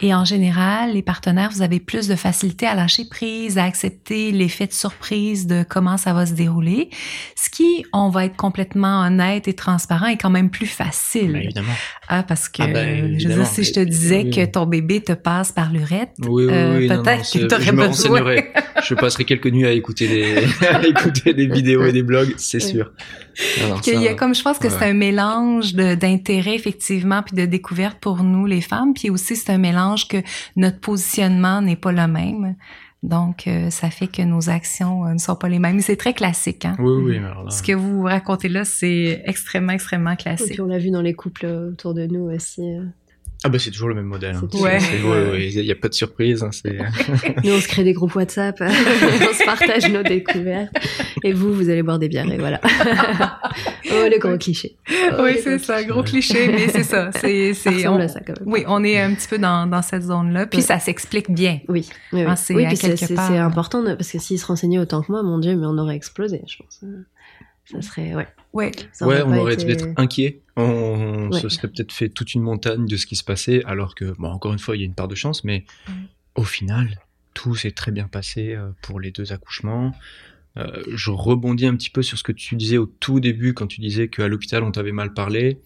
et en général les partenaires vous avez plus de facilité à lâcher prise à accepter l'effet de surprise de comment ça va se dérouler ce qui on va être complètement honnête et transparent est quand même plus facile. Ben, évidemment. Ah parce que ah ben, je veux dire, si je te disais que ton bébé te passe par l'urette euh, peut-être que tu aurais besoin je passerai quelques nuits à écouter des, écouter des vidéos et des blogs, c'est sûr. il y a comme je pense que c'est un mélange d'intérêt effectivement puis de découverte pour nous les femmes, puis aussi c'est un mélange que notre positionnement n'est pas le même. Donc, euh, ça fait que nos actions euh, ne sont pas les mêmes. C'est très classique. Hein? Oui, oui. Ce que vous racontez là, c'est extrêmement, extrêmement classique. Et puis, on l'a vu dans les couples autour de nous aussi. Euh. Ah bah c'est toujours le même modèle. Hein. Ouais. Il n'y a pas de surprise. Hein, Nous on se crée des groupes WhatsApp, on se partage nos découvertes. Et vous, vous allez boire des bières et voilà. oh le gros cliché. Oh, oui c'est ça, gros cliché, mais c'est ça. C'est c'est. On... ça quand même. Oui, on est un petit peu dans dans cette zone là, puis ça s'explique bien. Oui. Oui, oui. oui puis c'est important parce que s'ils se renseignaient autant que moi, mon Dieu, mais on aurait explosé, je pense. Ça serait ouais. Ouais, ouais on aurait été peut-être inquiet. On se serait peut-être fait toute une montagne de ce qui se passait, alors que, bon, encore une fois, il y a une part de chance, mais au final, tout s'est très bien passé euh, pour les deux accouchements. Euh, je rebondis un petit peu sur ce que tu disais au tout début quand tu disais qu'à l'hôpital on t'avait mal parlé.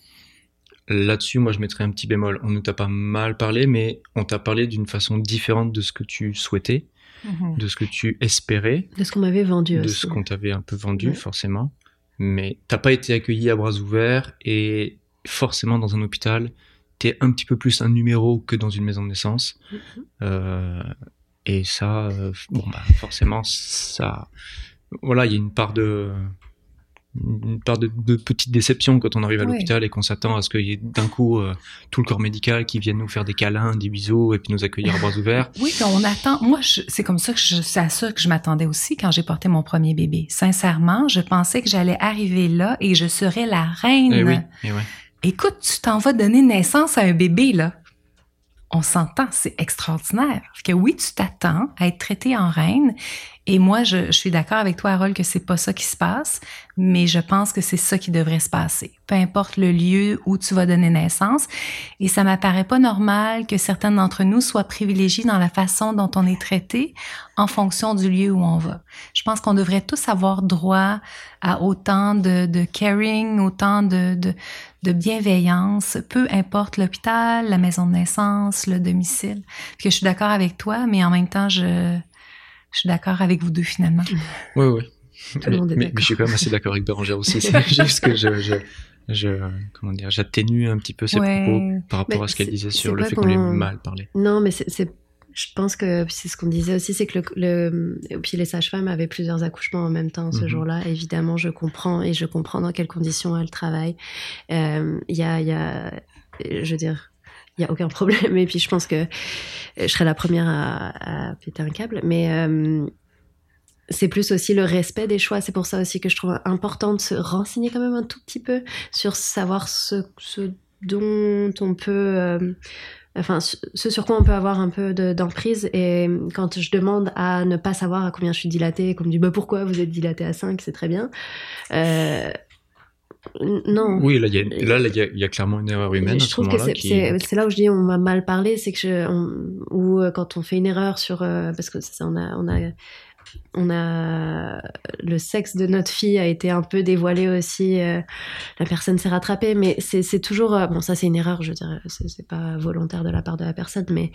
Là-dessus, moi je mettrais un petit bémol. On ne t'a pas mal parlé, mais on t'a parlé d'une façon différente de ce que tu souhaitais, mhm. de ce que tu espérais. De ce qu'on m'avait vendu De ce qu'on t'avait un peu vendu, forcément mais t'as pas été accueilli à bras ouverts et forcément dans un hôpital, t'es un petit peu plus un numéro que dans une maison de naissance. Mm-hmm. euh, et ça, euh, bon bah forcément ça, voilà, il y a une part de une part de, de, petite déception quand on arrive à l'hôpital et qu'on s'attend à ce qu'il y ait d'un coup euh, tout le corps médical qui vienne nous faire des câlins, des bisous et puis nous accueillir à bras ouverts. Oui, on attend. Moi, c'est comme ça que je, c'est à ça que je m'attendais aussi quand j'ai porté mon premier bébé. Sincèrement, je pensais que j'allais arriver là et je serais la reine. Eh oui, eh Écoute, tu t'en vas donner naissance à un bébé là on s'entend, c'est extraordinaire. Que oui, tu t'attends à être traitée en reine. Et moi, je, suis d'accord avec toi, Harold, que c'est pas ça qui se passe, mais je pense que c'est ça qui devrait se passer. Peu importe le lieu où tu vas donner naissance. Et ça m'apparaît pas normal que certains d'entre nous soient privilégiés dans la façon dont on est traité en fonction du lieu où on va. Je pense qu'on devrait tous avoir droit à autant de, caring, autant de, de bienveillance, peu importe l'hôpital, la maison de naissance, le domicile. Que je suis d'accord avec toi, mais en même temps, je, je suis d'accord avec vous deux finalement. Oui, oui. Mais, je suis quand même assez d'accord avec Bérangère aussi. C'est juste que je, je, je comment dire, j'atténue un petit peu ses propos par rapport à ce qu'elle disait sur le fait qu'on lui mal parlé. Non, mais c'est je pense que c'est ce qu'on disait aussi, c'est que le, puis les sages-femmes avaient plusieurs accouchements en même temps ce mhm. jour-là. Évidemment, je comprends et je comprends dans quelles conditions elles travaillent. Il y a, y a, je veux dire, il y a aucun problème. Et puis je pense que je serais la première à, à péter un câble, mais c'est plus aussi le respect des choix. C'est pour ça aussi que je trouve important de se renseigner quand même un tout petit peu sur savoir ce, ce dont on peut, euh, enfin, ce sur quoi on peut avoir un peu d'emprise. et quand je demande à ne pas savoir à combien je suis dilatée, qu'on me dit bah pourquoi vous êtes dilatée à 5, c'est très bien. Euh, non. Oui, là, il y, a, clairement une erreur humaine. Je trouve que c'est là où je dis on m'a mal parlé, c'est que je, ou euh, quand on fait une erreur sur, parce que ça, on a, on a on a le sexe de notre fille a été un peu dévoilé aussi. Euh, la personne s'est rattrapée, mais c'est toujours euh, bon. Ça, c'est une erreur, je dire, c'est pas volontaire de la part de la personne, mais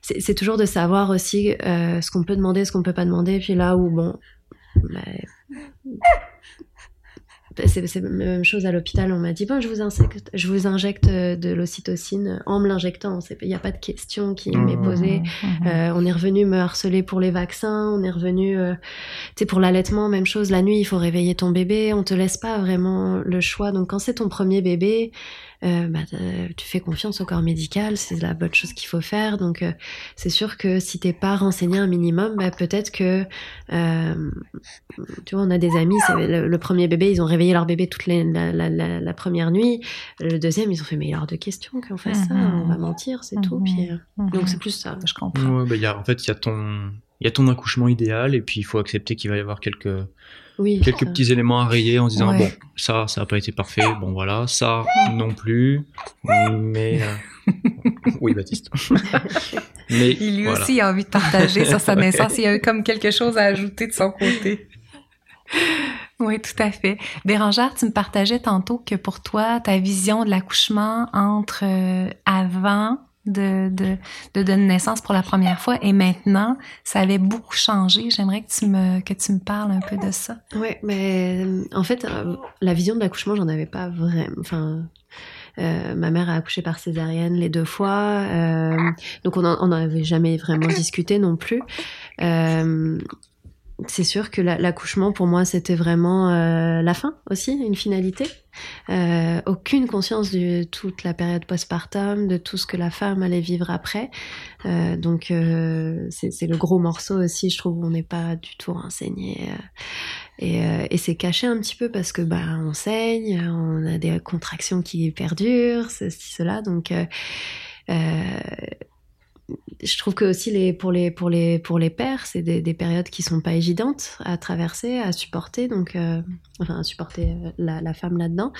c'est toujours de savoir aussi euh, ce qu'on peut demander, ce qu'on peut pas demander. Puis là où bon, bah, c'est la même chose à l'hôpital. On m'a dit bon, je vous injecte, je vous injecte euh, de l'ocytocine en me l'injectant. Il n'y a pas de question qui m'est mmh, posée. Mmh, mmh. Euh, on est revenu me harceler pour les vaccins. On est revenu, euh, tu sais, pour l'allaitement, même chose. La nuit, il faut réveiller ton bébé. On te laisse pas vraiment le choix. Donc quand c'est ton premier bébé, euh, bah, tu fais confiance au corps médical, c'est la bonne chose qu'il faut faire. Donc, euh, c'est sûr que si t'es pas renseigné un minimum, bah, peut-être que, euh, tu vois, on a des amis, le, le, premier bébé, ils ont réveillé leur bébé toute la, la, la, la, première nuit. Le deuxième, ils ont fait, mais il y a hors de question qu'on fasse ça, on va mentir, c'est tout. Puis, donc, c'est plus ça, je comprends. Ouais, bah, y a, en fait, il y a ton, il y a ton accouchement idéal, et puis il faut accepter qu'il va y avoir quelques quelques petits éléments à rayer en disant bon ça ça n'a pas été parfait. Bon voilà. Ça non plus. Mais euh, oui Baptiste. Mais il lui aussi a envie de partager sur sa naissance. Il y a eu comme quelque chose à ajouter de son côté. Oui, tout à fait. Bérangère, tu me partageais tantôt que pour toi, ta vision de l'accouchement entre euh, avant de, donner naissance pour la première fois et maintenant, ça avait beaucoup changé. J'aimerais que tu me que tu me parles un peu de ça. Oui, mais en fait, euh, la vision de l'accouchement, j'en avais pas vraiment. Enfin, euh, ma mère a accouché par césarienne les deux fois, euh, donc on n'en avait jamais vraiment discuté non plus. C'est sûr que l'accouchement pour moi c'était vraiment euh, la fin aussi, une finalité. Euh, aucune conscience de toute la période postpartum, de tout ce que la femme allait vivre après. Euh, donc c'est le gros morceau aussi, je trouve, on n'est pas du tout renseigné. et, et c'est caché un petit peu parce que bah on saigne, on a des contractions qui perdurent, ceci, cela. Donc je trouve que aussi pour les pères, c'est des, des, périodes qui sont pas évidentes à traverser, à supporter, donc euh, enfin à supporter euh, la, femme là-dedans.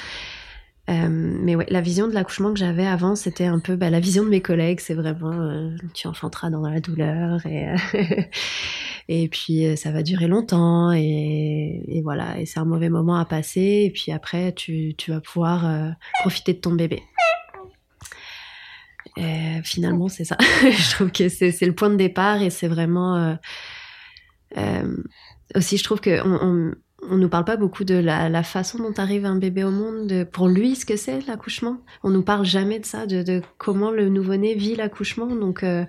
Euh, mais ouais, la vision de l'accouchement que j'avais avant, c'était un peu bah, la vision de mes collègues. C'est vraiment tu enfanteras dans la douleur et puis ça va durer longtemps et, voilà et c'est un mauvais moment à passer et puis après tu vas pouvoir profiter de ton bébé. Euh, finalement, c'est ça. je trouve que c'est le point de départ et c'est vraiment. Euh, euh, aussi, je trouve que on, on nous parle pas beaucoup de la, la, façon dont arrive un bébé au monde, de, pour lui ce que c'est l'accouchement. On nous parle jamais de ça, de, de comment le nouveau-né vit l'accouchement. Donc euh,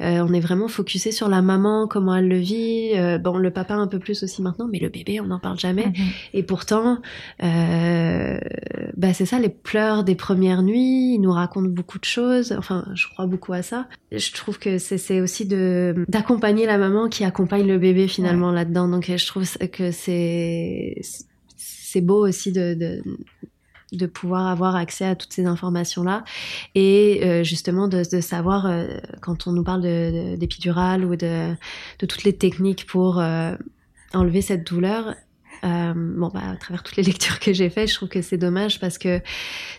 euh, on est vraiment focusé sur la maman, comment elle le vit. Euh, bon, le papa un peu plus aussi maintenant, mais le bébé on n'en parle jamais. Mhm. Et pourtant, euh, bah c'est ça, les pleurs des premières nuits. Il nous raconte beaucoup de choses. Enfin, je crois beaucoup à ça. Je trouve que c'est aussi de d'accompagner la maman qui accompagne le bébé finalement là-dedans. Donc je trouve que c'est c'est beau aussi de, de, pouvoir avoir accès à toutes ces informations-là et euh, justement de, savoir, euh, quand on nous parle d'épidural ou de, de toutes les techniques pour euh, enlever cette douleur, bon, bah, à travers toutes les lectures que j'ai faites, je trouve que c'est dommage parce que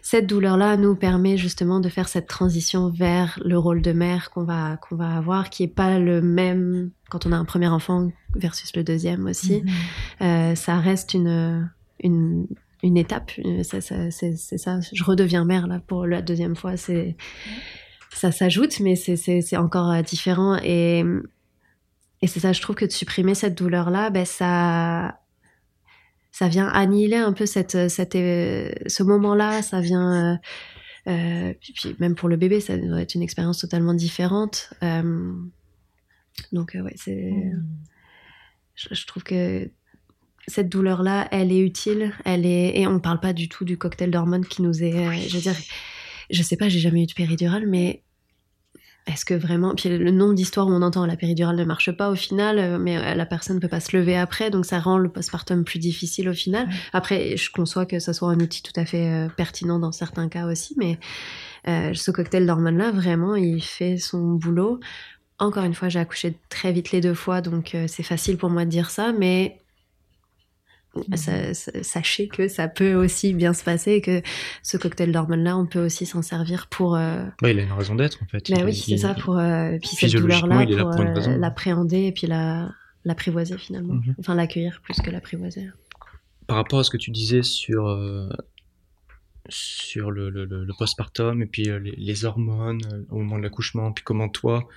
cette douleur-là nous permet justement de faire cette transition vers le rôle de mère qu'on va, qu'on va avoir, qui est pas le même quand on a un premier enfant versus le deuxième aussi. Mhm. Euh, ça reste une, une, une étape. Ça, ça, c'est ça. Je redeviens mère là pour la deuxième fois. C'est ça s'ajoute, mais c'est encore euh, différent et et c'est ça. Je trouve que de supprimer cette douleur là, ben ça ça vient annihiler un peu cette, cette euh, ce moment là. Ça vient euh, puis, même pour le bébé, ça doit être une expérience totalement différente. Euh, Donc, ouais, c'est. Hmm. Je, trouve que cette douleur-là, elle est utile, elle est. Et on ne parle pas du tout du cocktail d'hormones qui nous est. je veux dire, je sais pas, j'ai jamais eu de péridurale, mais est-ce que vraiment, puis le nombre d'histoires où on entend la péridurale ne marche pas au final, euh, mais euh, la personne ne peut pas se lever après, donc ça rend le postpartum plus difficile au final. Après, je conçois que ça soit un outil tout à fait euh, pertinent dans certains cas aussi, mais ce cocktail d'hormones-là, vraiment, il fait son boulot. Encore une fois, j'ai accouché très vite les deux fois, donc c'est facile pour moi de dire ça, mais Mhm. sachez que ça peut aussi bien se passer et que ce cocktail d'hormones-là, on peut aussi s'en servir pour. Euh... Bah, il a une raison d'être en fait. Bah, oui, c'est ça, pour. Euh, puis cette douleur-là, pour, euh, l'appréhender et puis la, l'apprivoiser finalement. Mhm. Enfin, l'accueillir plus que l'apprivoiser. Par rapport à ce que tu disais sur. Euh, sur le, le, le, postpartum et puis les, les, hormones au moment de l'accouchement, puis comment toi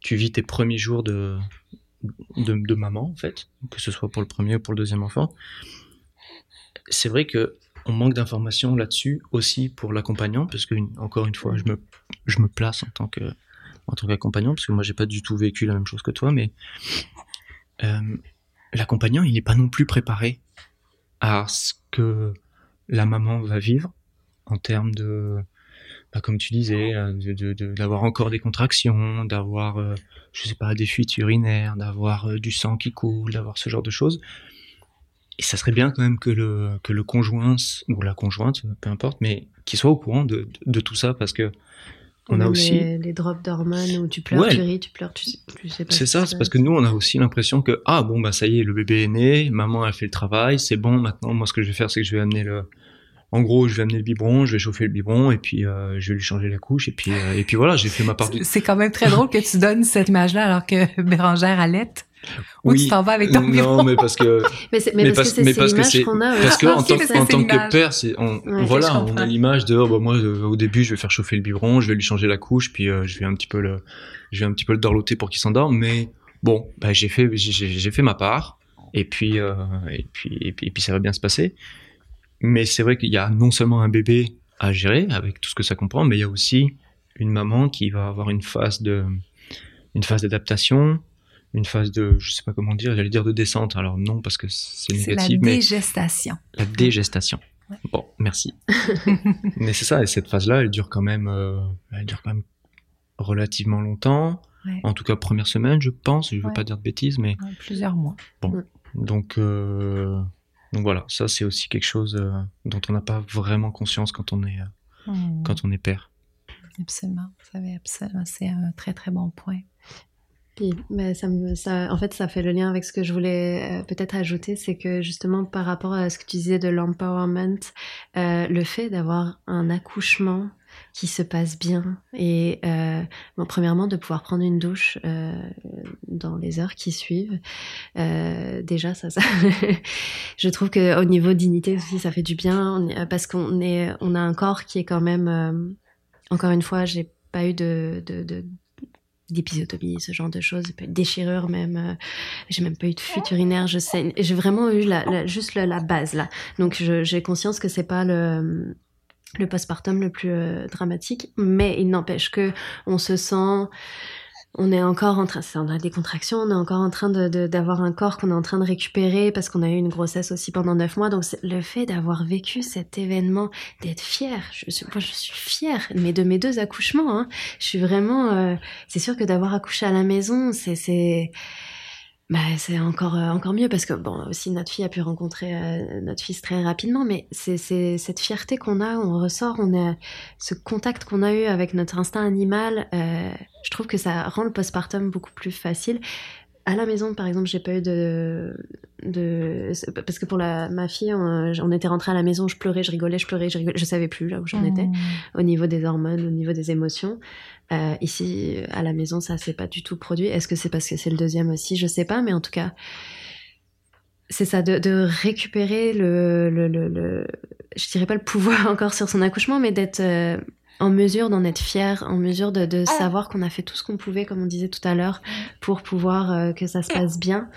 tu vis tes premiers jours de, de, maman, en fait, que ce soit pour le premier ou pour le deuxième enfant. C'est vrai que on manque d'informations là-dessus aussi pour l'accompagnant, parce que, encore une fois, je me, je me place en tant que en tant qu'accompagnant, parce que moi, j'ai pas du tout vécu la même chose que toi, mais euh, l'accompagnant, il n'est pas non plus préparé à ce que la maman va vivre en termes de, bah, comme tu disais, euh, d'avoir encore des contractions, d'avoir euh, je sais pas, des fuites urinaires, d'avoir euh, du sang qui coule, d'avoir ce genre de choses. Et ça serait bien quand même que le, que le conjoint, ou la conjointe, peu importe, mais qu'il soit au courant de, de, tout ça parce que on a aussi. Les, drops d'hormones où tu pleures, tu ris, tu pleures, tu, sais pas. C'est ça, c'est parce que nous, on a aussi l'impression que, ah bon, bah ça y est, le bébé est né, maman a fait le travail, c'est bon, maintenant, moi, ce que je vais faire, c'est que je vais amener le, en gros, je vais amener le biberon, je vais chauffer le biberon et puis euh, je vais lui changer la couche et puis euh, et puis voilà, j'ai fait ma part. C'est quand même très drôle que tu donnes cette image-là alors que Bérangère allait. Ou tu t'en vas avec ton biberon. Non, mais parce que mais, mais, parce, que c'est l'image qu'on a. Parce que en tant, en tant que père, c'est on, voilà, on a l'image de oh, bah, moi euh, au début je vais faire chauffer le biberon, je vais lui changer la couche, puis je vais un petit peu le je vais un petit peu le dorloter pour qu'il s'endorme, mais bon, bah, j'ai fait j'ai fait ma part et puis et puis et puis et puis ça va bien se passer. Mais c'est vrai qu'il y a non seulement un bébé à gérer avec tout ce que ça comprend, mais il y a aussi une maman qui va avoir une phase de, une phase d'adaptation, une phase de, je sais pas comment dire, j'allais dire de descente. Alors non, parce que c'est négatif. C'est la dégestation. la dégestation. Bon, merci. mais c'est ça, et cette phase-là, elle dure quand même, euh, elle dure quand même relativement longtemps. En tout cas, première semaine, je pense. Je veux pas dire de bêtises, mais plusieurs mois. Bon, donc euh, donc voilà, ça c'est aussi quelque chose euh, dont on n'a pas vraiment conscience quand on est, euh, hmm. quand on est père. Absolument, c'est un très très bon point. Puis, mais ça me, ça, en fait, ça fait le lien avec ce que je voulais euh, peut-être ajouter, c'est que justement par rapport à ce que tu disais de l'empowerment, le fait d'avoir un accouchement qui se passe bien. Et euh, premièrement de pouvoir prendre une douche euh, dans les heures qui suivent euh, déjà ça, ça je trouve que au niveau dignité aussi ça fait du bien. Parce qu'on est on a un corps qui est quand même euh, encore une fois j'ai pas eu de, de, de d'épisiotomie, ce genre de choses, déchirure même, j'ai même pas eu de fuite je sais, j'ai vraiment eu la, juste la, la, base là. Donc j'ai conscience que c'est pas le le postpartum le plus euh, dramatique, mais il n'empêche que on se sent, on est encore en train, on a des contractions, on est encore en train de, d'avoir un corps qu'on est en train de récupérer parce qu'on a eu une grossesse aussi pendant neuf mois. Donc le fait d'avoir vécu cet événement, d'être fière, je suis, moi je suis fière, mais de mes deux accouchements, hein, je suis vraiment, euh, c'est sûr que d'avoir accouché à la maison, c'est bah, c'est encore euh, encore mieux parce que bon aussi notre fille a pu rencontrer euh, notre fils très rapidement mais c'est cette fierté qu'on a on ressort on a ce contact qu'on a eu avec notre instinct animal euh, je trouve que ça rend le postpartum beaucoup plus facile à la maison, par exemple, j'ai pas eu de, de, parce que pour la, ma fille, on, était rentré à la maison, je pleurais, je rigolais, je pleurais, je rigolais, je savais plus là où j'en étais, mmh. au niveau des hormones, au niveau des émotions. Euh, ici, à la maison, ça s'est pas du tout produit. Est-ce que c'est parce que c'est le deuxième aussi? Je sais pas, mais en tout cas, c'est ça, de, de récupérer le, le, le, le, je dirais pas le pouvoir encore sur son accouchement, mais d'être euh, en mesure d'en être fier, en mesure de, de ah. savoir qu'on a fait tout ce qu'on pouvait, comme on disait tout à l'heure, pour pouvoir euh, que ça se passe bien,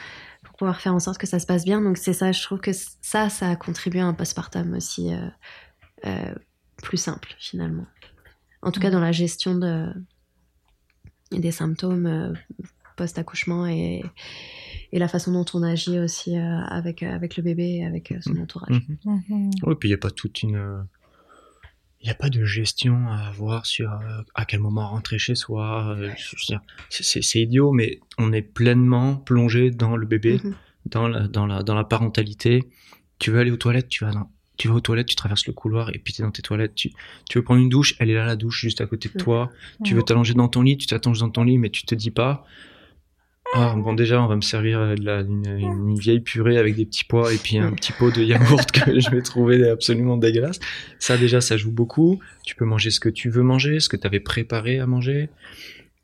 pour pouvoir faire en sorte que ça se passe bien. Donc c'est ça, je trouve que ça, ça a contribué à un postpartum aussi plus simple finalement en tout cas dans la gestion de, des symptômes euh, post-accouchement et, et la façon dont on agit aussi avec, avec le bébé et avec son entourage. Mhm. Mhm. Oui, puis il n'y a pas toute une il n'y a pas de gestion à avoir sur à quel moment rentrer chez soi. c'est idiot, mais on est pleinement plongé dans le bébé, dans, la, dans, la, dans la parentalité. Tu veux aller aux toilettes, tu vas dans, tu vas aux toilettes, tu traverses le couloir et puis tu es dans tes toilettes. Tu, tu, veux prendre une douche, elle est là la douche juste à côté de toi. Tu veux t'allonger dans ton lit, tu t'allonges dans ton lit, mais tu te dis pas. Ah, bon, déjà, on va me servir euh, de la, une, vieille purée avec des petits pois et puis un petit pot de yaourt que je vais trouver absolument dégueulasse. Ça, déjà, ça joue beaucoup. Tu peux manger ce que tu veux manger, ce que tu avais préparé à manger.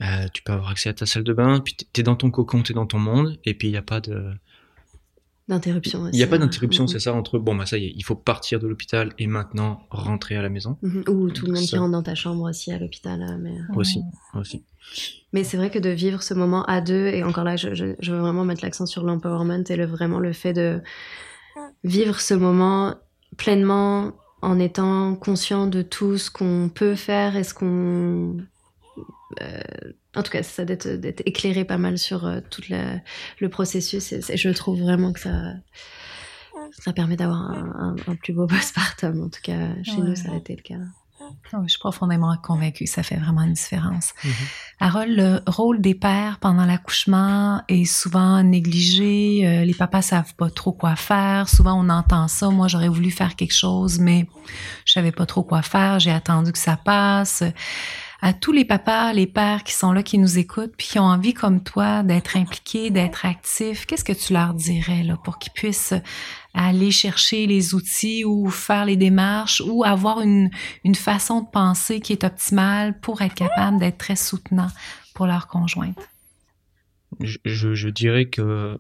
Euh, tu peux avoir accès à ta salle de bain. Puis tu es dans ton cocon, tu es dans ton monde. Et puis, il n'y a pas de d'interruption. Il n'y a pas d'interruption, c'est ça, entre bon, bah ça y est, il faut partir de l'hôpital et maintenant rentrer à la maison. Mhm. Ou tout le monde qui rentre dans ta chambre aussi à l'hôpital. Euh, mais... Euh, aussi, aussi. Mais c'est vrai que de vivre ce moment à deux, et encore là, je, je, veux vraiment mettre l'accent sur l'empowerment et le, vraiment le fait de vivre ce moment pleinement en étant conscient de tout ce qu'on peut faire et ce qu'on en tout cas, ça d'être éclairé pas mal sur euh, tout le processus. Et, je trouve vraiment que ça, ça permet d'avoir un, plus beau postpartum. En tout cas, chez nous, ça a été le cas. je suis profondément convaincue que ça fait vraiment une différence. Mm Harold, le rôle des pères pendant l'accouchement est souvent négligé. Euh, les papas savent pas trop quoi faire. Souvent, on entend ça. Moi, j'aurais voulu faire quelque chose, mais je savais pas trop quoi faire. J'ai attendu que ça passe à tous les papas, les pères qui sont là, qui nous écoutent, puis qui ont envie comme toi d'être impliqués, d'être actifs, qu'est-ce que tu leur dirais là pour qu'ils puissent aller chercher les outils ou faire les démarches ou avoir une, une façon de penser qui est optimale pour être capable d'être très soutenant pour leur conjointe? Je, je dirais que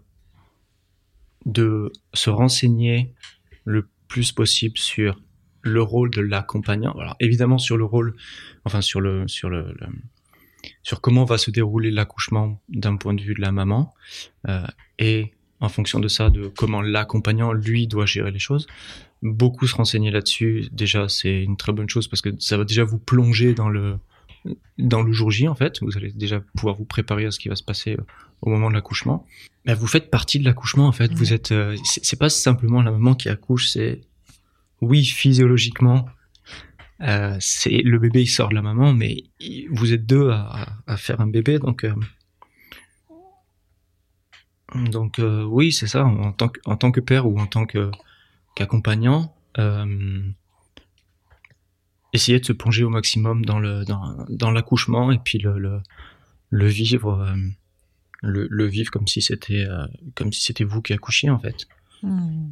de se renseigner le plus possible sur le rôle de l'accompagnant. Alors évidemment sur le rôle, enfin sur le sur le, sur comment va se dérouler l'accouchement d'un point de vue de la maman euh, et en fonction de ça de comment l'accompagnant lui doit gérer les choses. Beaucoup se renseigner là-dessus. Déjà c'est une très bonne chose parce que ça va déjà vous plonger dans le dans le jour J en fait. Vous allez déjà pouvoir vous préparer à ce qui va se passer euh, au moment de l'accouchement. Mais vous faites partie de l'accouchement en fait. Vous êtes, euh, c'est pas simplement la maman qui accouche, c'est oui, physiologiquement, euh, c'est le bébé il sort de la maman, mais vous êtes deux à, faire un bébé, donc euh, donc euh, oui, c'est ça. En tant que tant que père ou en tant qu'accompagnant, essayer de se plonger au maximum dans le dans, l'accouchement et puis le le, vivre le, vivre comme si c'était comme si c'était vous qui accouchiez en fait. Hmm.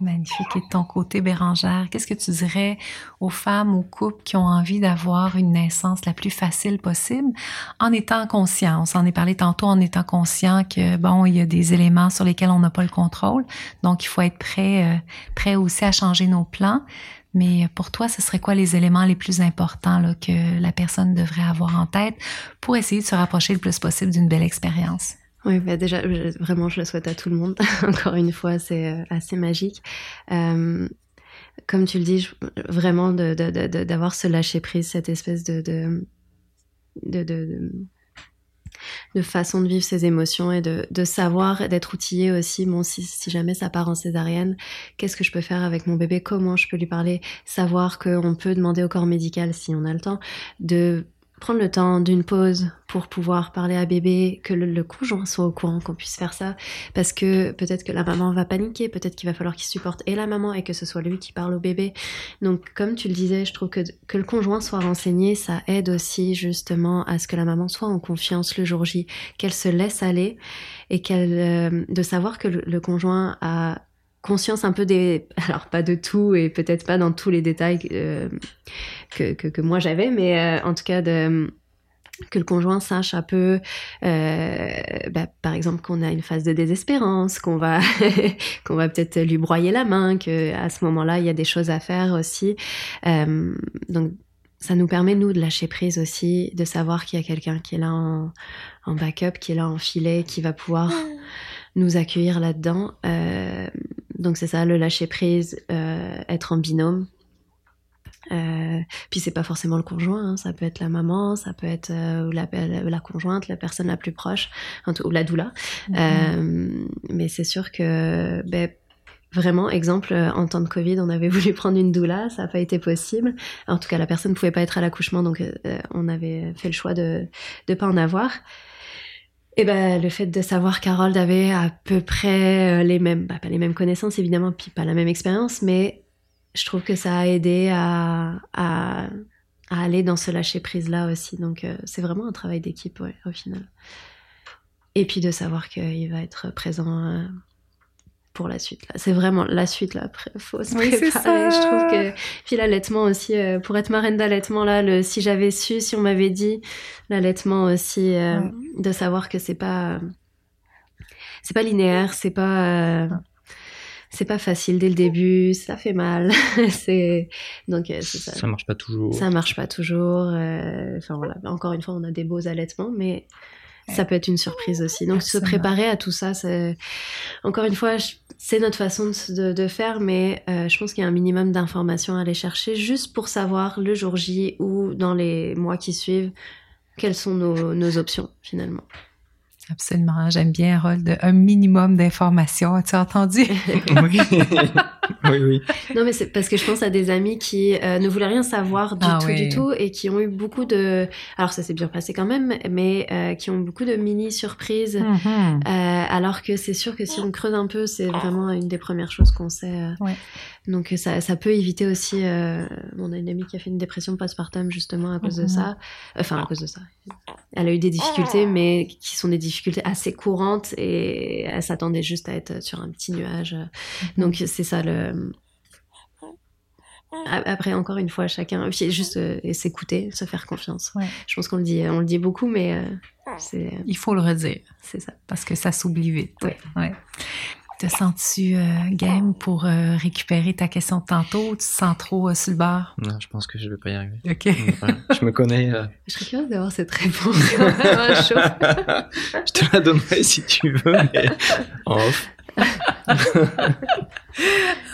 Magnifique. Et de ton côté, Bérangère, qu'est-ce que tu dirais aux femmes, aux couples qui ont envie d'avoir une naissance la plus facile possible? En étant conscient? On s'en est parlé tantôt en étant conscient que, bon, il y a des éléments sur lesquels on n'a pas le contrôle. Donc, il faut être prêt, euh, prêt aussi à changer nos plans. Mais pour toi, ce serait quoi les éléments les plus importants que la personne devrait avoir en tête pour essayer de se rapprocher le plus possible d'une belle expérience? Oui, bah déjà, vraiment, je le souhaite à tout le monde. Encore une fois, c'est euh, assez magique. Euh, comme tu le dis, vraiment d'avoir ce lâcher prise, cette espèce de, de, de, de, façon de vivre ses émotions et de, de savoir, d'être outillé aussi. Bon, si, si jamais ça part en césarienne, qu'est-ce que je peux faire avec mon bébé? Comment je peux lui parler? Savoir qu'on peut demander au corps médical, si on a le temps, de prendre le temps d'une pause pour pouvoir parler à bébé, que le, conjoint soit au courant qu'on puisse faire ça, parce que peut-être que la maman va paniquer, peut-être qu'il va falloir qu'il supporte et la maman et que ce soit lui qui parle au bébé. Donc comme tu le disais, je trouve que que le conjoint soit renseigné, ça aide aussi justement à ce que la maman soit en confiance le jour J, qu'elle se laisse aller et qu'elle euh, de savoir que le conjoint a conscience un peu des alors pas de tout et peut-être pas dans tous les détails euh, que, que, moi j'avais mais euh, en tout cas que le conjoint sache un peu euh, bah, par exemple qu'on a une phase de désespérance qu'on va qu'on va peut-être lui broyer la main que à ce moment-là il y a des choses à faire aussi. Euh, donc ça nous permet nous de lâcher prise aussi de savoir qu'il y a quelqu'un qui est là en, en, backup qui est là en filet qui va pouvoir nous accueillir là-dedans euh, donc c'est ça, le lâcher prise, euh, être en binôme. Euh, puis c'est pas forcément le conjoint, hein, ça peut être la maman, ça peut être euh, la, la, conjointe, la personne la plus proche, ou la doula. Mhm. Mais c'est sûr que, ben, vraiment, exemple, en temps de Covid, on avait voulu prendre une doula, ça n'a pas été possible. En tout cas, la personne ne pouvait pas être à l'accouchement, donc on avait fait le choix de ne pas en avoir. Et ben le fait de savoir qu'Harold avait à peu près les mêmes, bah, pas les mêmes connaissances évidemment, puis pas la même expérience, mais je trouve que ça a aidé à, à, aller dans ce lâcher prise là aussi. Donc euh, c'est vraiment un travail d'équipe au final. Et puis de savoir qu'il va être présent euh, pour la suite. C'est vraiment la suite là. Après, faut se oui, préparer. Je trouve que puis l'allaitement aussi, euh, pour être marraine d'allaitement là, le si j'avais su, si on m'avait dit l'allaitement aussi, de savoir que c'est pas c'est pas linéaire, c'est pas c'est pas facile dès le début, ça fait mal. c'est donc euh, ça. Ça marche pas toujours. Ça marche pas toujours. Euh, enfin voilà, encore une fois, on a des beaux allaitements, mais ça peut être une surprise aussi. Donc se préparer à tout ça, c'est encore une fois, c'est notre façon de, de faire, mais euh, je pense qu'il y a un minimum d'informations à aller chercher juste pour savoir le jour J ou dans les mois qui suivent quelles sont nos, nos options finalement. Absolument. J'aime bien, Harold, un minimum d'informations. As-tu entendu? oui. oui, oui. Non, mais c'est parce que je pense à des amis qui euh, ne voulaient rien savoir du ah tout, du tout, et qui ont eu beaucoup de. Alors, ça s'est bien passé quand même, mais euh, qui ont beaucoup de mini surprises. Mm-hmm. euh, alors que c'est sûr que si on creuse un peu, c'est vraiment une des premières choses qu'on sait. Euh. Ouais. Donc, ça, ça peut éviter aussi. on a une amie qui a fait une dépression postpartum justement à cause de ça. Enfin, à cause de ça. Elle a eu des difficultés, mais qui sont des difficultés assez courantes, et elle s'attendait juste à être sur un petit nuage. Mm-hmm. Donc, c'est ça le euh, après, encore une fois, chacun, juste euh, s'écouter, se faire confiance. Je pense qu'on le dit, on le dit beaucoup, mais euh, c'est. Il faut le redire. C'est ça. Parce que ça s'oublie vite. Ouais. Te sens-tu game pour récupérer ta question de tantôt? Ou tu te sens trop sur le bar? Non, je pense que je vais pas y arriver. OK. je me connais. Je serais curieuse d'avoir cette réponse. je te la donnerai si tu veux, mais off.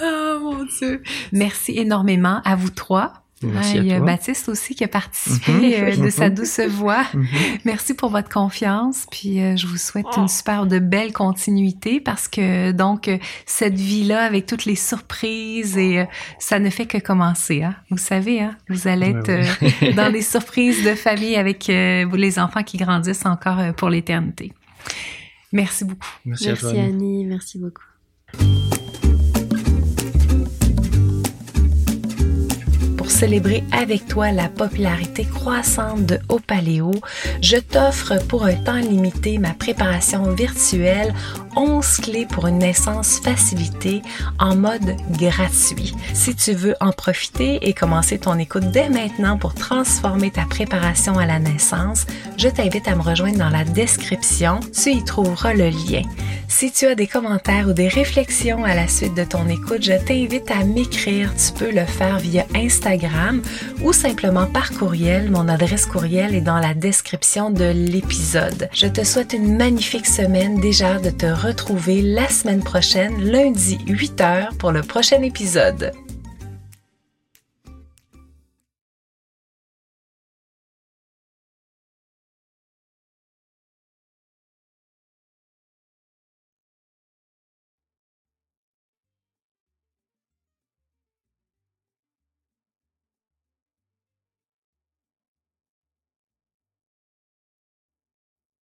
oh mon Dieu. Merci énormément à vous trois. Merci il y a Baptiste aussi qui a participé mhm. euh, de sa douce voix. Mhm. Merci pour votre confiance. Puis euh, je vous souhaite une super de belle continuité parce que donc cette vie-là avec toutes les surprises et euh, ça ne fait que commencer. Hein. Vous savez, hein, vous allez être dans les surprises de famille avec vous les enfants qui grandissent encore pour l'éternité. Merci beaucoup. Merci, à toi, Annie. Merci beaucoup. Pour célébrer avec toi la popularité croissante de Haut Paléo, je t'offre pour un temps limité ma préparation virtuelle 11 clés pour une naissance facilitée en mode gratuit. Si tu veux en profiter et commencer ton écoute dès maintenant pour transformer ta préparation à la naissance, je t'invite à me rejoindre dans la description. Tu y trouveras le lien. Si tu as des commentaires ou des réflexions à la suite de ton écoute, je t'invite à m'écrire. Tu peux le faire via Ou simplement par courriel. Mon adresse courriel est dans la description de l'épisode. Je te souhaite une magnifique semaine déjà de te retrouver la semaine prochaine, lundi 8h, pour le prochain épisode.